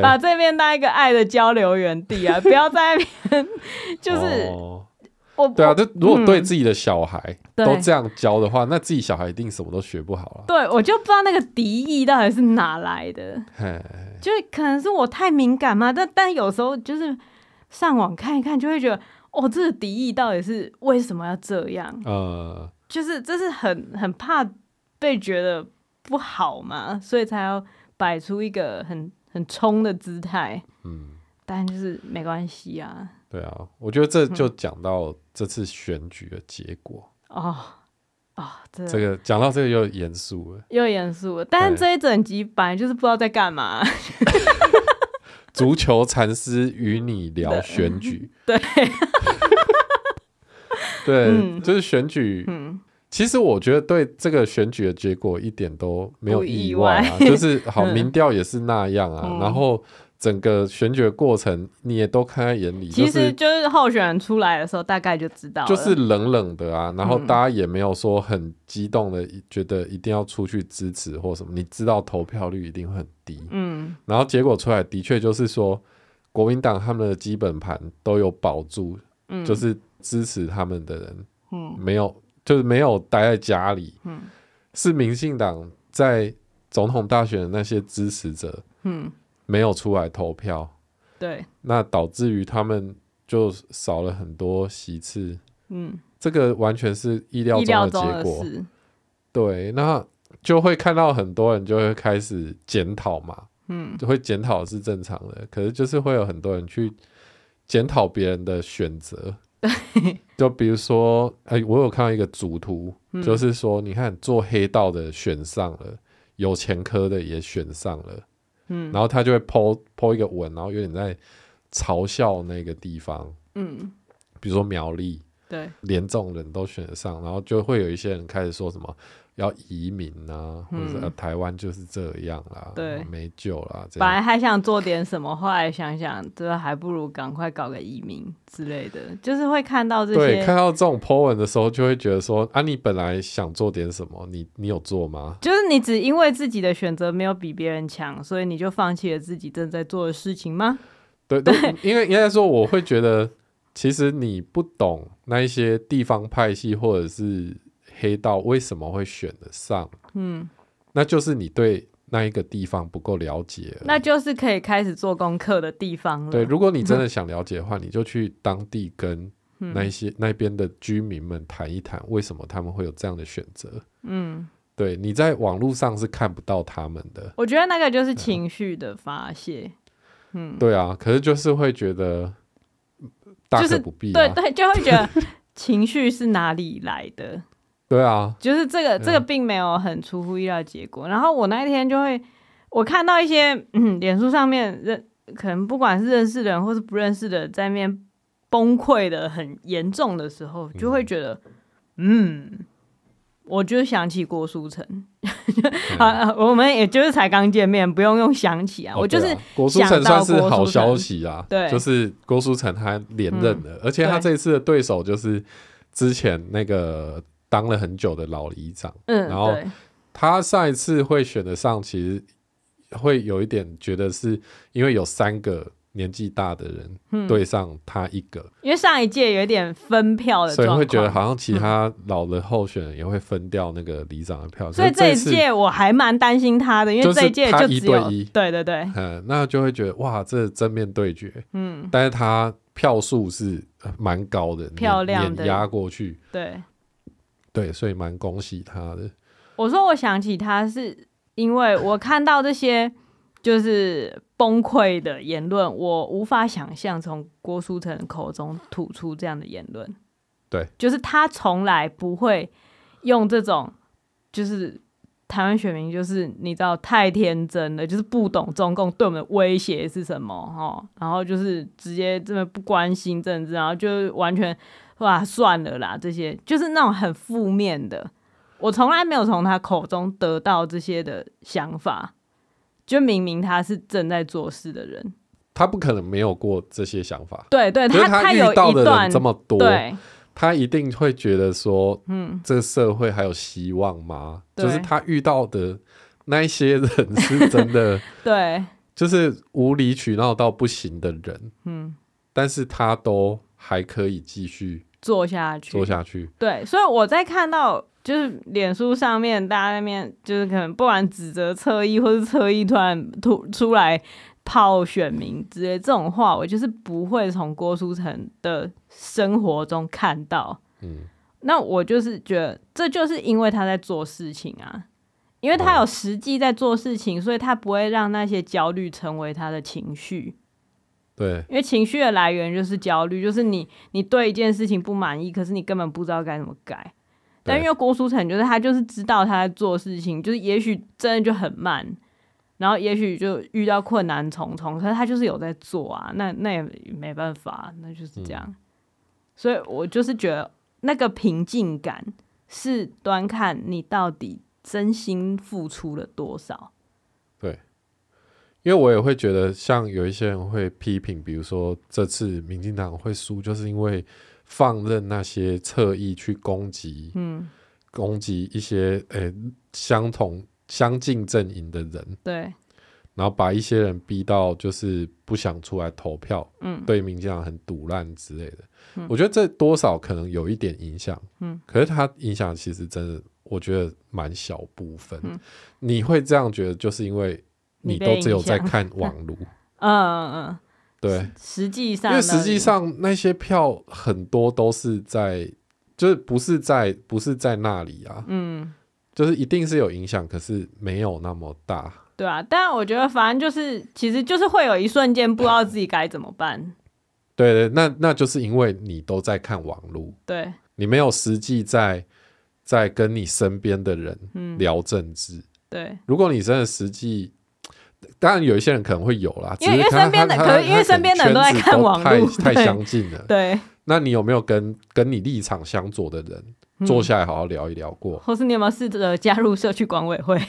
把这边当一个爱的交流园地啊，不要在那边 就是。哦对啊，就如果对自己的小孩都这样教的话，嗯、那自己小孩一定什么都学不好了。对，我就不知道那个敌意到底是哪来的，嘿就可能是我太敏感嘛。但但有时候就是上网看一看，就会觉得哦，这个敌意到底是为什么要这样？呃，就是这是很很怕被觉得不好嘛，所以才要摆出一个很很冲的姿态。嗯，但就是没关系啊。对啊，我觉得这就讲到这次选举的结果哦哦，这个讲到这个又严肃了，又严肃了。但是这一整集本来就是不知道在干嘛。足球禅师与你聊选举，对，对，嗯、就是选举。嗯，其实我觉得对这个选举的结果一点都没有意外啊，外就是好 民调也是那样啊，嗯、然后。整个选举的过程，你也都看在眼里。其实就是候选人出来的时候，大概就知道。就是冷冷的啊，然后大家也没有说很激动的，觉得一定要出去支持或什么。你知道投票率一定会很低。嗯。然后结果出来的确就是说，国民党他们的基本盘都有保住，嗯，就是支持他们的人，嗯，没有，就是没有待在家里，嗯，是民进党在总统大选的那些支持者，嗯。没有出来投票，对，那导致于他们就少了很多席次，嗯，这个完全是意料中的结果，对，那就会看到很多人就会开始检讨嘛，嗯，就会检讨是正常的，可是就是会有很多人去检讨别人的选择，对，就比如说，哎，我有看到一个主图，嗯，就是说，你看做黑道的选上了，有前科的也选上了。嗯，然后他就会 po po 一个文，然后有点在嘲笑那个地方，嗯，比如说苗栗，对，连这种人都选得上，然后就会有一些人开始说什么要移民啊，嗯、或者是、呃、台湾就是这样啦，对，没救啦。本来还想做点什么，后来想想，这还不如赶快搞个移民之类的，就是会看到这些，对，看到这种 po 文的时候，就会觉得说啊，你本来想做点什么，你你有做吗？就是你只因为自己的选择没有比别人强，所以你就放弃了自己正在做的事情吗？对对，因为应该说，我会觉得其实你不懂那一些地方派系或者是。黑道为什么会选得上？嗯，那就是你对那一个地方不够了解，那就是可以开始做功课的地方了。对，如果你真的想了解的话，嗯、你就去当地跟那一些那边的居民们谈一谈，为什么他们会有这样的选择？嗯，对，你在网络上是看不到他们的。我觉得那个就是情绪的发泄。嗯，对啊，可是就是会觉得大可不必、啊就是，对对，就会觉得情绪是哪里来的？对啊，就是这个这个并没有很出乎意料的结果。然后我那一天就会，我看到一些嗯，脸书上面认可能不管是认识的人或是不认识的，在那边崩溃的很严重的时候，就会觉得嗯。嗯我就想起郭书成，啊，我们也就是才刚见面，不用用想起啊。我就是郭书成算是好消息啊，对，就是郭书成他连任了，而且他这一次的对手就是之前那个当了很久的老里长，嗯，然后他上一次会选得上，其实会有一点觉得是因为有三个。年纪大的人对上他一个，因为上一届有点分票的，所以会觉得好像其他老的候选人也会分掉那个里长的票。所以这一届我还蛮担心他的，因为这一届就只有一对一，对对对，嗯，那就会觉得哇，这正面对决，嗯，但是他票数是蛮高的，漂亮的。碾压过去，对对，所以蛮恭喜他的。我说我想起他是因为我看到这些。就是崩溃的言论，我无法想象从郭书成口中吐出这样的言论。对，就是他从来不会用这种，就是台湾选民，就是你知道太天真了，就是不懂中共对我们的威胁是什么哈，然后就是直接这么不关心政治，然后就完全哇算了啦，这些就是那种很负面的，我从来没有从他口中得到这些的想法。就明明他是正在做事的人，他不可能没有过这些想法。对对，他他遇到的人这么多，对，他一定会觉得说，嗯，这个社会还有希望吗？就是他遇到的那一些人是真的，对，就是无理取闹到不行的人，嗯，但是他都还可以继续做下去，做下去。对，所以我在看到。就是脸书上面，大家那边就是可能不管指责侧翼，或是侧翼突然突出来炮选民之类这种话，我就是不会从郭书成的生活中看到。嗯，那我就是觉得这就是因为他在做事情啊，因为他有实际在做事情，所以他不会让那些焦虑成为他的情绪。对，因为情绪的来源就是焦虑，就是你你对一件事情不满意，可是你根本不知道该怎么改。但因为郭书成就是他，就是知道他在做事情，就是也许真的就很慢，然后也许就遇到困难重重，可是他就是有在做啊，那那也没办法，那就是这样。嗯、所以我就是觉得那个平静感是端看你到底真心付出了多少。对，因为我也会觉得，像有一些人会批评，比如说这次民进党会输，就是因为。放任那些侧翼去攻击，嗯，攻击一些诶、欸、相同相近阵营的人，对，然后把一些人逼到就是不想出来投票，嗯，对民进党很堵烂之类的，嗯，我觉得这多少可能有一点影响，嗯，可是它影响其实真的，我觉得蛮小部分，嗯，你会这样觉得，就是因为你都只有在看 网路，嗯嗯嗯。对，实际上，因为实际上那些票很多都是在，就是不是在不是在那里啊，嗯，就是一定是有影响，可是没有那么大。对啊，但我觉得反正就是，其实就是会有一瞬间不知道自己该怎么办。对对，那那就是因为你都在看网络，对，你没有实际在在跟你身边的人聊政治。嗯、对，如果你真的实际。当然，有一些人可能会有啦，因为因为身边的，可能因为身边的人都在看网络，太太相近了。对，那你有没有跟跟你立场相左的人坐下来好好聊一聊过？或是你有没有试着加入社区管委会？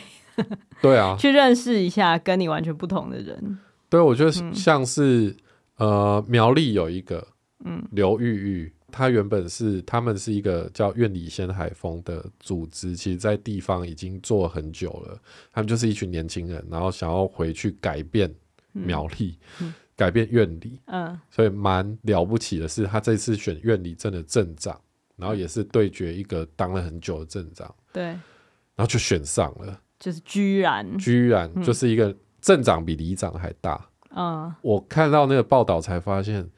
对啊，去认识一下跟你完全不同的人。对，我觉得像是呃苗栗有一个嗯刘玉玉。他原本是他们是一个叫“院里先海风”的组织，其实，在地方已经做很久了。他们就是一群年轻人，然后想要回去改变苗栗，嗯嗯、改变院里。嗯，所以蛮了不起的是，他这次选院里镇的镇长，然后也是对决一个当了很久的镇长。对，然后就选上了，就是居然，居然就是一个镇长比里长还大。嗯，我看到那个报道才发现，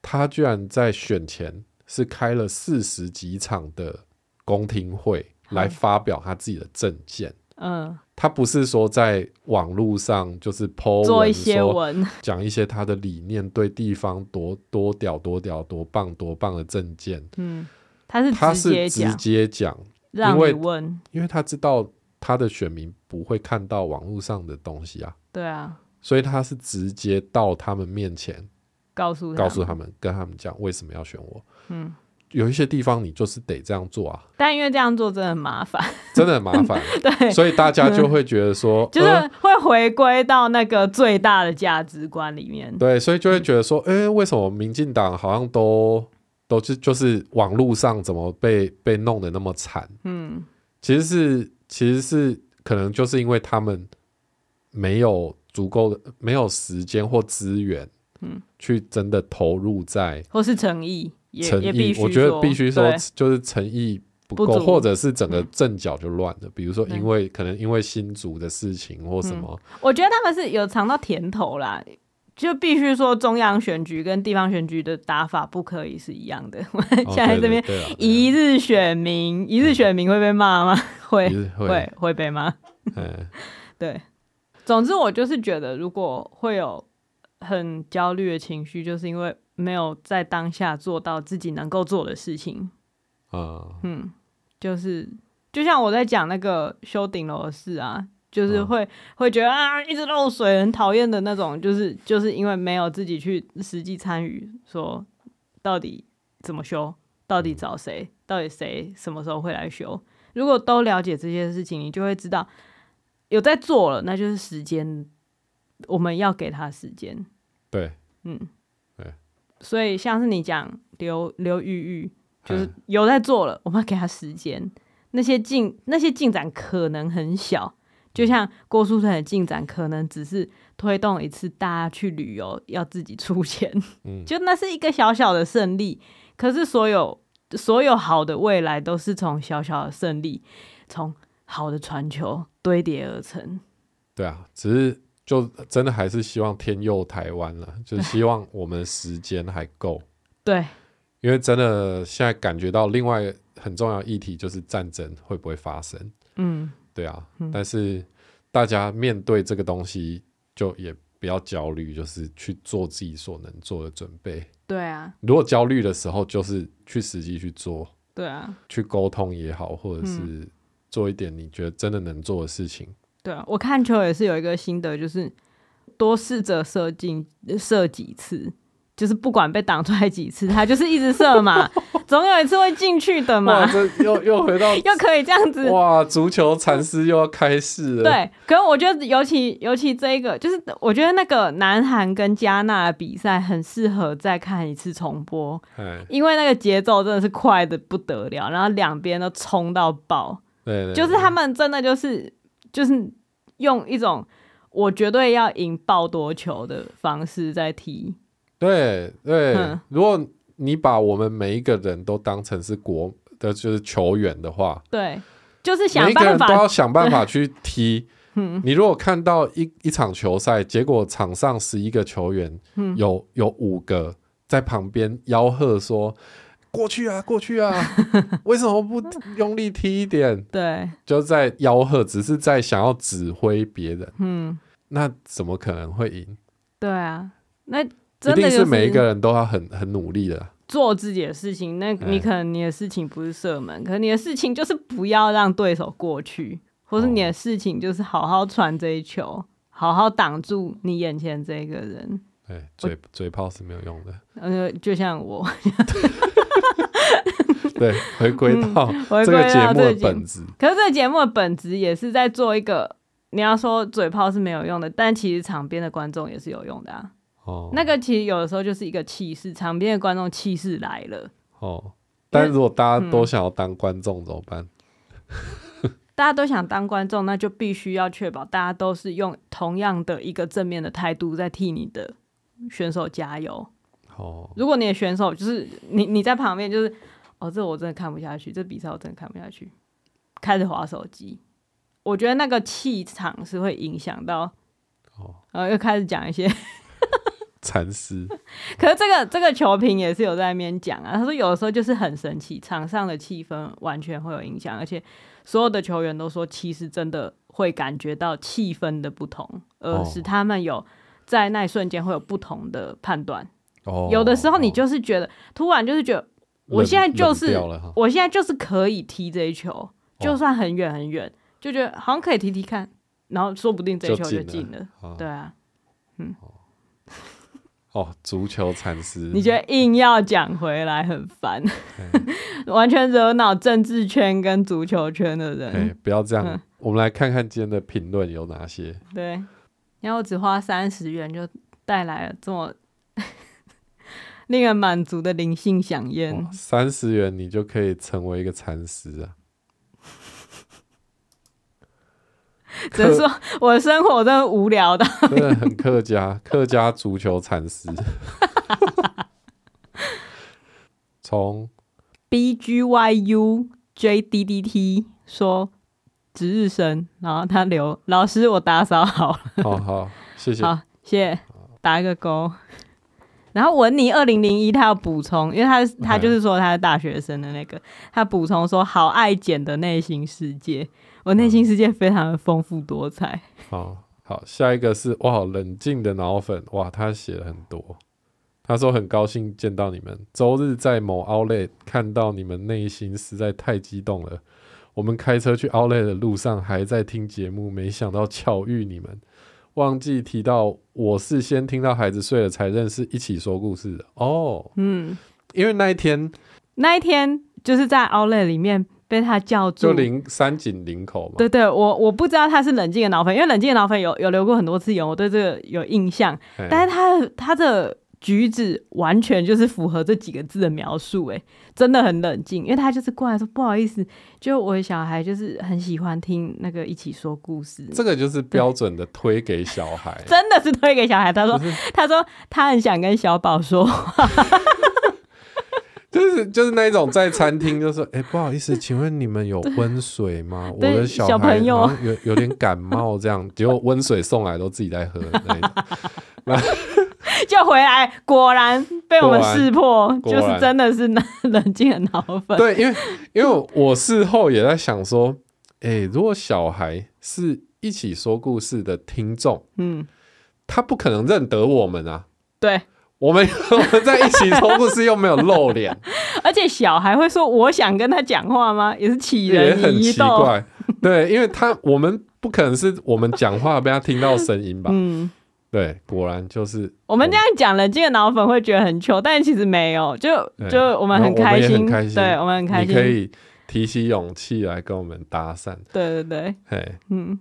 他居然在选前。是开了四十几场的公听会来发表他自己的政见。嗯，他不是说在网络上就是 po 做一些文，讲一些他的理念，对地方多多屌多屌多棒多棒的政见。嗯，他是他是直接讲，因为问，因为他知道他的选民不会看到网络上的东西啊。对啊，所以他是直接到他们面前告诉告诉他们，跟他们讲为什么要选我。嗯。有一些地方你就是得这样做啊，但因为这样做真的很麻烦，真的很麻烦，对，所以大家就会觉得说，就是会回归到那个最大的价值观里面，对，所以就会觉得说，哎、欸，为什么民进党好像都都是就是网络上怎么被被弄得那么惨？嗯，其实是其实是可能就是因为他们没有足够的没有时间或资源，嗯，去真的投入在或是诚意。诚意，我觉得必须说，就是诚意不够，或者是整个阵脚就乱了。嗯、比如说，因为可能因为新竹的事情或什么、嗯，我觉得他们是有尝到甜头啦。就必须说，中央选举跟地方选举的打法不可以是一样的。哦、现在这边一日选民，一日选民会被骂吗？会会会，会被骂。对，总之我就是觉得，如果会有很焦虑的情绪，就是因为。没有在当下做到自己能够做的事情，啊，嗯，就是就像我在讲那个修顶楼的事啊，就是会、啊、会觉得啊，一直漏水，很讨厌的那种，就是就是因为没有自己去实际参与，说到底怎么修，到底找谁，到底谁什么时候会来修。如果都了解这些事情，你就会知道有在做了，那就是时间，我们要给他时间。对，嗯。所以，像是你讲刘刘玉玉，就是有在做了，我们要给他时间。那些进那些进展可能很小，就像郭书成的进展，可能只是推动一次大家去旅游要自己出钱，嗯，就那是一个小小的胜利。可是，所有所有好的未来都是从小小的胜利，从好的传球堆叠而成。对啊，只是。就真的还是希望天佑台湾了，就是希望我们时间还够。对，因为真的现在感觉到另外很重要议题就是战争会不会发生。嗯，对啊，嗯、但是大家面对这个东西就也不要焦虑，就是去做自己所能做的准备。对啊，如果焦虑的时候，就是去实际去做。对啊，去沟通也好，或者是做一点你觉得真的能做的事情。对啊，我看球也是有一个心得，就是多试着射进射几次，就是不管被挡出来几次，他就是一直射嘛，总有一次会进去的嘛。这又又回到 又可以这样子哇！足球禅师又要开始了。对，可是我觉得尤其尤其这一个，就是我觉得那个南韩跟加纳的比赛很适合再看一次重播，因为那个节奏真的是快的不得了，然后两边都冲到爆，对，就是他们真的就是。就是用一种我绝对要赢爆多球的方式在踢。对对，嗯，如果你把我们每一个人都当成是国的，就是球员的话，对，就是想办法，每一个人都要想办法去踢。你如果看到一一场球赛，结果场上十一个球员，有有五个在旁边吆喝说。过去啊，过去啊！为什么不用力踢一点？对，就在吆喝，只是在想要指挥别人。嗯，那怎么可能会赢？对啊，那、就是、一定是每一个人都要很很努力的做自己的事情。那你可能你的事情不是射门，欸、可能你的事情就是不要让对手过去，或是你的事情就是好好传这一球，哦、好好挡住你眼前这个人。对，嘴嘴炮是没有用的。呃，就像我。对，回归到这个节目的本质。可是这个节目的本质也是在做一个，你要说嘴炮是没有用的，但其实场边的观众也是有用的啊。哦，那个其实有的时候就是一个气势，场边的观众气势来了。哦，但是如果大家都想要当观众怎么办？大家都想当观众，那就必须要确保大家都是用同样的一个正面的态度在替你的选手加油。哦，如果你的选手就是你，你在旁边就是，哦，这我真的看不下去，这比赛我真的看不下去，开始划手机，我觉得那个气场是会影响到，哦，然后又开始讲一些 蚕丝。可是这个这个球评也是有在那边讲啊，他说有的时候就是很神奇，场上的气氛完全会有影响，而且所有的球员都说，其实真的会感觉到气氛的不同，而使他们有在那一瞬间会有不同的判断。哦，有的时候你就是觉得突然就是觉得，我现在就是我现在就是可以踢这一球，就算很远很远，就觉得好像可以踢踢看。然后说不定这球就进了，了，对啊，嗯，哦，足球禅师，你觉得硬要讲回来很烦，完全惹恼政治圈跟足球圈的人，不要这样，嗯。我们来看看今天的评论有哪些。对，然后我只花三十元就带来了这么令人满足的灵性响宴，三十元你就可以成为一个蚕丝啊。只能说我的生活真的无聊的，真的很客家，客家足球蚕丝。从 B G Y U J D D T 说值日生，然后他留老师，我打扫好了。好好，谢谢，好谢谢，打一个勾。然后文尼二零零一他要补充，因为他他就是说他是大学生的那个，他补充说好爱简的内心世界。我内心世界非常的丰富多彩。好好，下一个是哇，冷静的脑粉哇，他写了很多。他说很高兴见到你们，周日在某 Outlet 看到你们，内心实在太激动了。我们开车去 Outlet 的路上还在听节目，没想到巧遇你们。忘记提到，我是先听到孩子睡了才认识一起说故事的哦。嗯，因为那一天，那一天就是在 Outlet 里面。被他叫住，就林三井林口嘛。对对，我我不知道他是冷静的脑粉，因为冷静的脑粉有有留过很多次言，我对这个有印象。但是他他的举止完全就是符合这几个字的描述，哎，真的很冷静。因为他就是过来说不好意思，就我的小孩就是很喜欢听那个一起说故事。这个就是标准的推给小孩，真的是推给小孩。他说他说他很想跟小宝说话。就是就是那一种在餐厅，就说：“哎、欸，不好意思，请问你们有温水吗？我的小孩有有点感冒，这样结果温水送来都自己在喝那种。那 就回来，果然被我们识破，就是真的是冷冷静的脑粉。对，因为因为我事后也在想说，哎、欸，如果小孩是一起说故事的听众，嗯，他不可能认得我们啊。对。我们我们在一起说故事又没有露脸，而且小孩会说我想跟他讲话吗？也是杞人很奇怪。对，因为他我们不可能是我们讲话被他听到声音吧？嗯，对，果然就是我们这样讲了，这个脑粉会觉得很糗，但其实没有，就就我们很开心，开心，对我们很开心，你可以提起勇气来跟我们搭讪。对对对，嘿，嗯，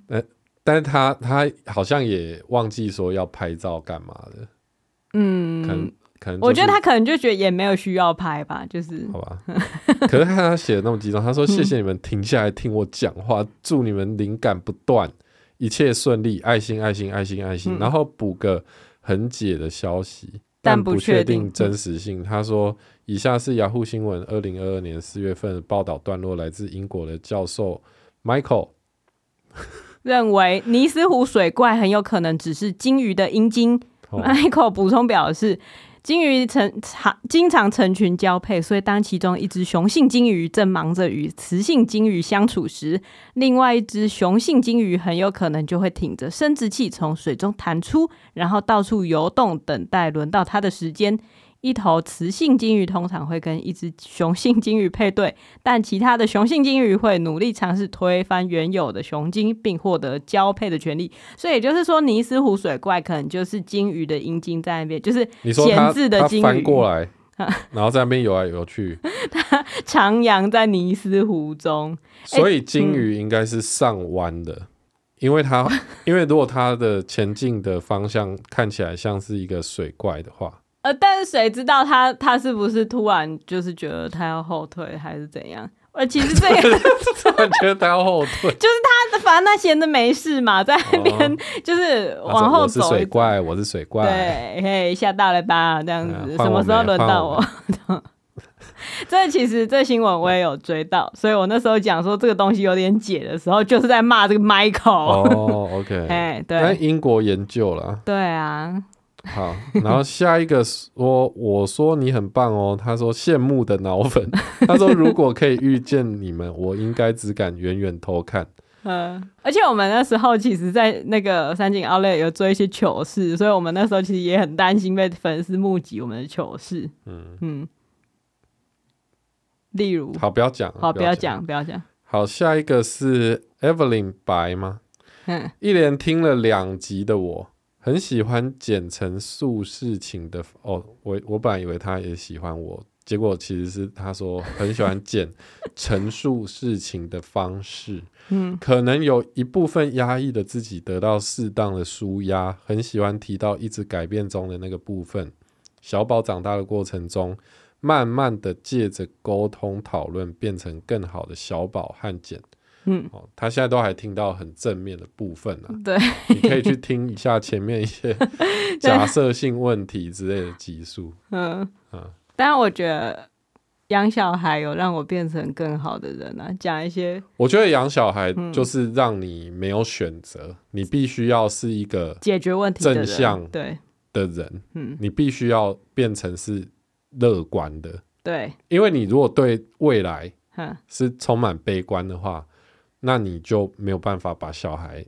但是他他好像也忘记说要拍照干嘛的。嗯，可能可能、就是，我觉得他可能就觉得也没有需要拍吧，就是好吧。可是看他写的那么激动，他说谢谢你们停下来听我讲话，祝你们灵感不断，一切顺利，爱心爱心爱心爱心。然后补个很解的消息，但不确定真实性。他说以下是雅虎新闻二零二二年四月份报道段落，来自英国的教授 Michael 认为尼斯湖水怪很有可能只是鲸鱼的阴茎。Michael 补充表示，鲸鱼成常经常成群交配，所以当其中一只雄性鲸鱼正忙着与雌性鲸鱼相处时，另外一只雄性鲸鱼很有可能就会挺着生殖器从水中弹出，然后到处游动，等待轮到它的时间。一头雌性金鱼通常会跟一只雄性金鱼配对，但其他的雄性金鱼会努力尝试推翻原有的雄鲸，并获得交配的权利。所以也就是说，尼斯湖水怪可能就是金鱼的阴茎在那边，就是闲置的金鱼翻过来，然后在那边游来游去，它徜徉在尼斯湖中。所以金鱼应该是上弯的，欸嗯、因为它因为如果它的前进的方向看起来像是一个水怪的话。呃，但是谁知道他他是不是突然就是觉得他要后退还是怎样？呃，其实这个 突然觉得他要后退，就是他反正他闲着没事嘛，在那边 就是往后走。我是水怪，我是水怪。对，嘿，吓到了吧？这样子，什么时候轮到我？我这其实这新闻我也有追到，所以我那时候讲说这个东西有点解的时候，就是在骂这个 Michael。哦，OK，哎，对，在英国研究了。对啊。好，然后下一个说，我说你很棒哦。他说羡慕的脑粉。他说如果可以遇见你们，我应该只敢远远偷看。嗯，而且我们那时候其实，在那个三井奥莱有做一些糗事，所以我们那时候其实也很担心被粉丝目击我们的糗事。嗯嗯，例如，好，不要讲，好，不要讲，不要讲。好，下一个是 Evelyn 白吗？嗯，一连听了两集的我。很喜欢简陈述事情的哦，我我本来以为他也喜欢我，结果其实是他说很喜欢简陈述事情的方式，嗯，可能有一部分压抑的自己得到适当的舒压，很喜欢提到一直改变中的那个部分，小宝长大的过程中，慢慢的借着沟通讨论变成更好的小宝和简。嗯，哦，他现在都还听到很正面的部分呢、啊。对，你可以去听一下前面一些 假设性问题之类的集数。嗯嗯，但我觉得养小孩有让我变成更好的人啊。讲一些，我觉得养小孩就是让你没有选择，嗯、你必须要是一个解决问题正向对的人。嗯，你必须要变成是乐观的。对，因为你如果对未来是充满悲观的话。那你就没有办法把小孩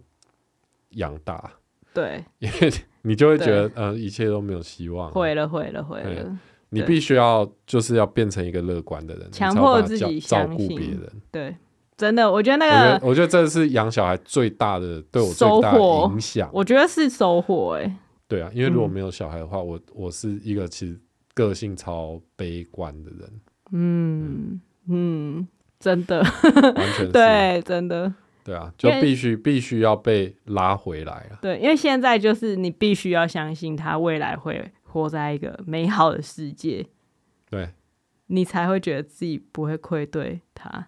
养大，对，因为你就会觉得，呃，一切都没有希望，毁了，毁了，毁了。你必须要就是要变成一个乐观的人，强迫自己照顾别人。对，真的，我觉得那个，我觉得这是养小孩最大的对我最大的影响。我觉得是收获，哎，对啊，因为如果没有小孩的话，我我是一个其实个性超悲观的人。嗯嗯。真的，完全 对，真的，对啊，就必须必须要被拉回来了。对，因为现在就是你必须要相信他未来会活在一个美好的世界，对，你才会觉得自己不会愧对他，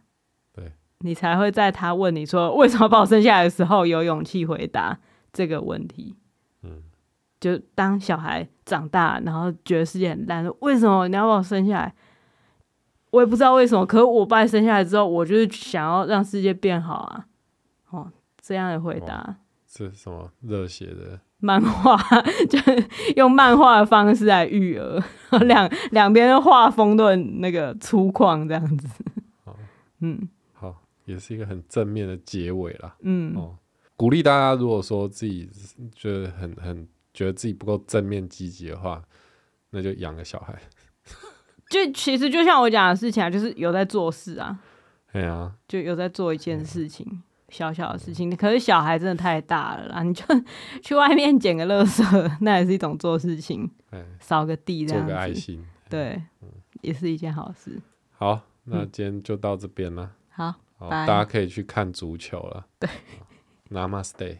对，你才会在他问你说为什么把我生下来的时候有勇气回答这个问题。嗯，就当小孩长大，然后觉得世界很烂，为什么你要把我生下来？我也不知道为什么，可是我把你生下来之后，我就是想要让世界变好啊！哦，这样的回答是什么热血的漫画，就是用漫画的方式来育儿，两两边的画风都很那个粗犷，这样子。好，嗯，好，也是一个很正面的结尾啦。嗯，哦，鼓励大家，如果说自己觉得很很觉得自己不够正面积极的话，那就养个小孩。就其实就像我讲的事情啊，就是有在做事啊，对啊，就有在做一件事情，小小的事情。可是小孩真的太大了啦，你就 去外面捡个垃圾，那也是一种做事情，扫个地这样子，做个爱心，对，也是一件好事。好，那今天就到这边了。好，好，大家可以去看足球了。对，Namaste。